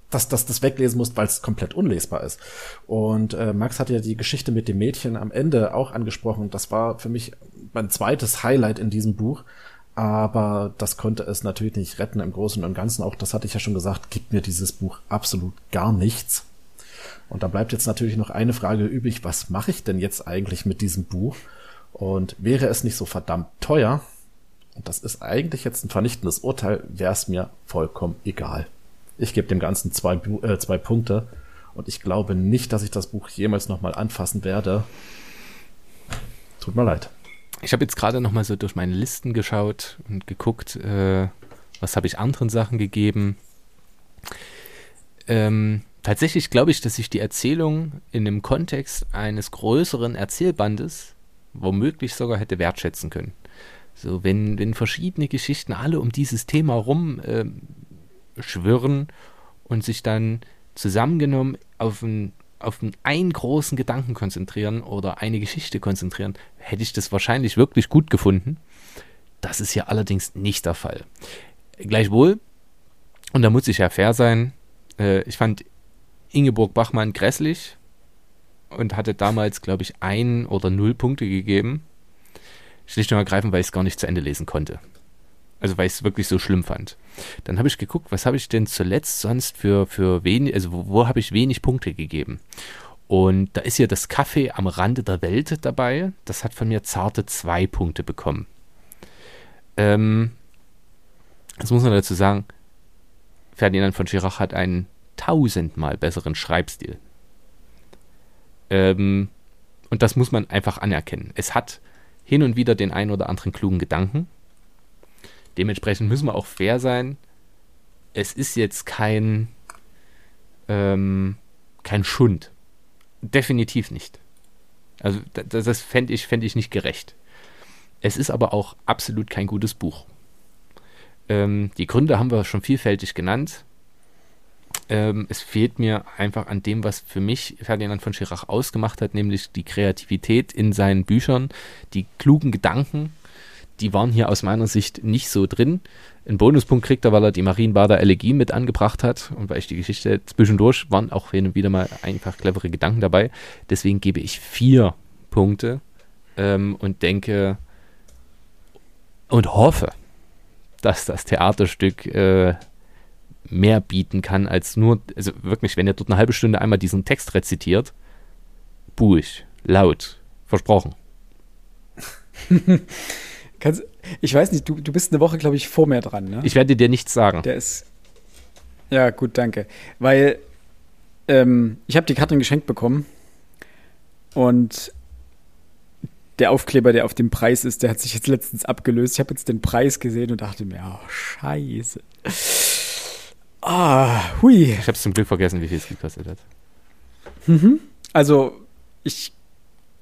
dass das das weglesen musst, weil es komplett unlesbar ist. Und äh, Max hat ja die Geschichte mit dem Mädchen am Ende auch angesprochen. Das war für mich mein zweites Highlight in diesem Buch. Aber das konnte es natürlich nicht retten im Großen und Ganzen. Auch das hatte ich ja schon gesagt, gibt mir dieses Buch absolut gar nichts. Und da bleibt jetzt natürlich noch eine Frage übrig, was mache ich denn jetzt eigentlich mit diesem Buch? Und wäre es nicht so verdammt teuer, und das ist eigentlich jetzt ein vernichtendes Urteil, wäre es mir vollkommen egal. Ich gebe dem Ganzen zwei, äh, zwei Punkte und ich glaube nicht, dass ich das Buch jemals nochmal anfassen werde. Tut mir leid. Ich habe jetzt gerade nochmal so durch meine Listen geschaut und geguckt, äh, was habe ich anderen Sachen gegeben. Ähm, tatsächlich glaube ich, dass ich die Erzählung in dem Kontext eines größeren Erzählbandes womöglich sogar hätte wertschätzen können. So, wenn, wenn verschiedene Geschichten alle um dieses Thema rum äh, schwirren und sich dann zusammengenommen auf einen, auf einen, großen Gedanken konzentrieren oder eine Geschichte konzentrieren, hätte ich das wahrscheinlich wirklich gut gefunden. Das ist ja allerdings nicht der Fall. Gleichwohl, und da muss ich ja fair sein, äh, ich fand Ingeborg Bachmann grässlich und hatte damals, glaube ich, ein oder null Punkte gegeben. Schlicht und ergreifend, weil ich es gar nicht zu Ende lesen konnte. Also weil ich es wirklich so schlimm fand. Dann habe ich geguckt, was habe ich denn zuletzt sonst für, für wenig, also wo, wo habe ich wenig Punkte gegeben. Und da ist ja das Kaffee am Rande der Welt dabei. Das hat von mir zarte zwei Punkte bekommen. Ähm, das muss man dazu sagen, Ferdinand von Schirach hat einen tausendmal besseren Schreibstil. Ähm, und das muss man einfach anerkennen. Es hat hin und wieder den einen oder anderen klugen Gedanken. Dementsprechend müssen wir auch fair sein. Es ist jetzt kein, ähm, kein Schund. Definitiv nicht. Also das, das fände ich, fänd ich nicht gerecht. Es ist aber auch absolut kein gutes Buch. Ähm, die Gründe haben wir schon vielfältig genannt. Ähm, es fehlt mir einfach an dem, was für mich Ferdinand von Schirach ausgemacht hat, nämlich die Kreativität in seinen Büchern, die klugen Gedanken, die waren hier aus meiner Sicht nicht so drin. Einen Bonuspunkt kriegt er, weil er die Marienbader Elegie mit angebracht hat und weil ich die Geschichte zwischendurch waren auch hin und wieder mal einfach clevere Gedanken dabei. Deswegen gebe ich vier Punkte ähm, und denke und hoffe, dass das Theaterstück äh, mehr bieten kann als nur, also wirklich, wenn er dort eine halbe Stunde einmal diesen Text rezitiert, buig, laut, versprochen. Kannst, ich weiß nicht, du, du bist eine Woche, glaube ich, vor mir dran, ne? Ich werde dir nichts sagen. Der ist. Ja, gut, danke. Weil ähm, ich habe die Karte geschenkt bekommen und der Aufkleber, der auf dem Preis ist, der hat sich jetzt letztens abgelöst. Ich habe jetzt den Preis gesehen und dachte mir, oh, scheiße. Ah, hui. Ich habe zum Glück vergessen, wie viel es gekostet hat. Mhm. Also, ich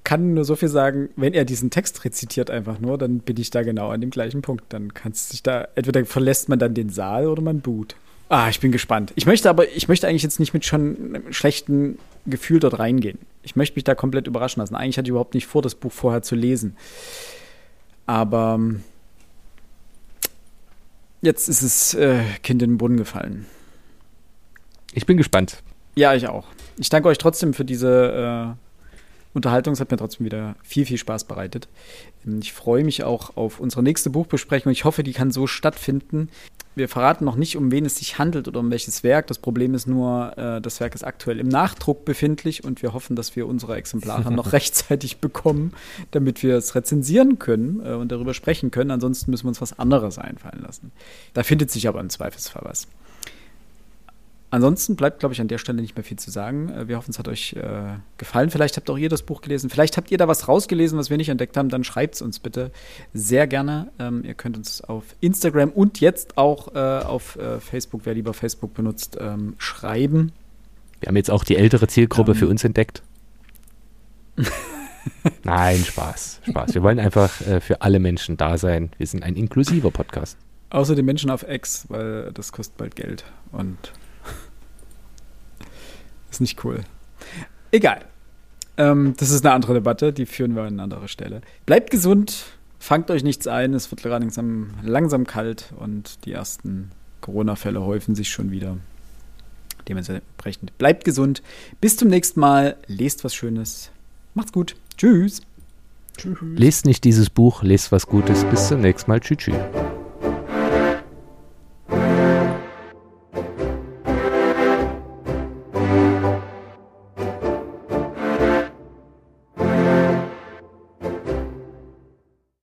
kann nur so viel sagen, wenn er diesen Text rezitiert einfach nur, dann bin ich da genau an dem gleichen Punkt. Dann kannst du dich da, entweder verlässt man dann den Saal oder man boot. Ah, ich bin gespannt. Ich möchte aber, ich möchte eigentlich jetzt nicht mit schon einem schlechten Gefühl dort reingehen. Ich möchte mich da komplett überraschen lassen. Eigentlich hatte ich überhaupt nicht vor, das Buch vorher zu lesen. Aber ähm, jetzt ist es äh, Kind in den Brunnen gefallen. Ich bin gespannt. Ja, ich auch. Ich danke euch trotzdem für diese äh, Unterhaltung. Es hat mir trotzdem wieder viel, viel Spaß bereitet. Ich freue mich auch auf unsere nächste Buchbesprechung. Ich hoffe, die kann so stattfinden. Wir verraten noch nicht, um wen es sich handelt oder um welches Werk. Das Problem ist nur, äh, das Werk ist aktuell im Nachdruck befindlich und wir hoffen, dass wir unsere Exemplare noch rechtzeitig bekommen, damit wir es rezensieren können äh, und darüber sprechen können. Ansonsten müssen wir uns was anderes einfallen lassen. Da findet sich aber im Zweifelsfall was. Ansonsten bleibt, glaube ich, an der Stelle nicht mehr viel zu sagen. Äh, wir hoffen, es hat euch äh, gefallen. Vielleicht habt auch ihr das Buch gelesen. Vielleicht habt ihr da was rausgelesen, was wir nicht entdeckt haben. Dann schreibt es uns bitte sehr gerne. Ähm, ihr könnt uns auf Instagram und jetzt auch äh, auf äh, Facebook, wer lieber Facebook benutzt, ähm, schreiben. Wir haben jetzt auch die ältere Zielgruppe ähm. für uns entdeckt. Nein, Spaß, Spaß. Wir wollen einfach äh, für alle Menschen da sein. Wir sind ein inklusiver Podcast. Außer den Menschen auf X, weil das kostet bald Geld und ist nicht cool. Egal. Ähm, das ist eine andere Debatte, die führen wir an einer anderen Stelle. Bleibt gesund, fangt euch nichts ein, es wird langsam, langsam kalt und die ersten Corona-Fälle häufen sich schon wieder. Dementsprechend bleibt gesund. Bis zum nächsten Mal. Lest was Schönes. Macht's gut. Tschüss. Tschüss. Lest nicht dieses Buch, lest was Gutes. Bis zum nächsten Mal. Tschüss. tschüss.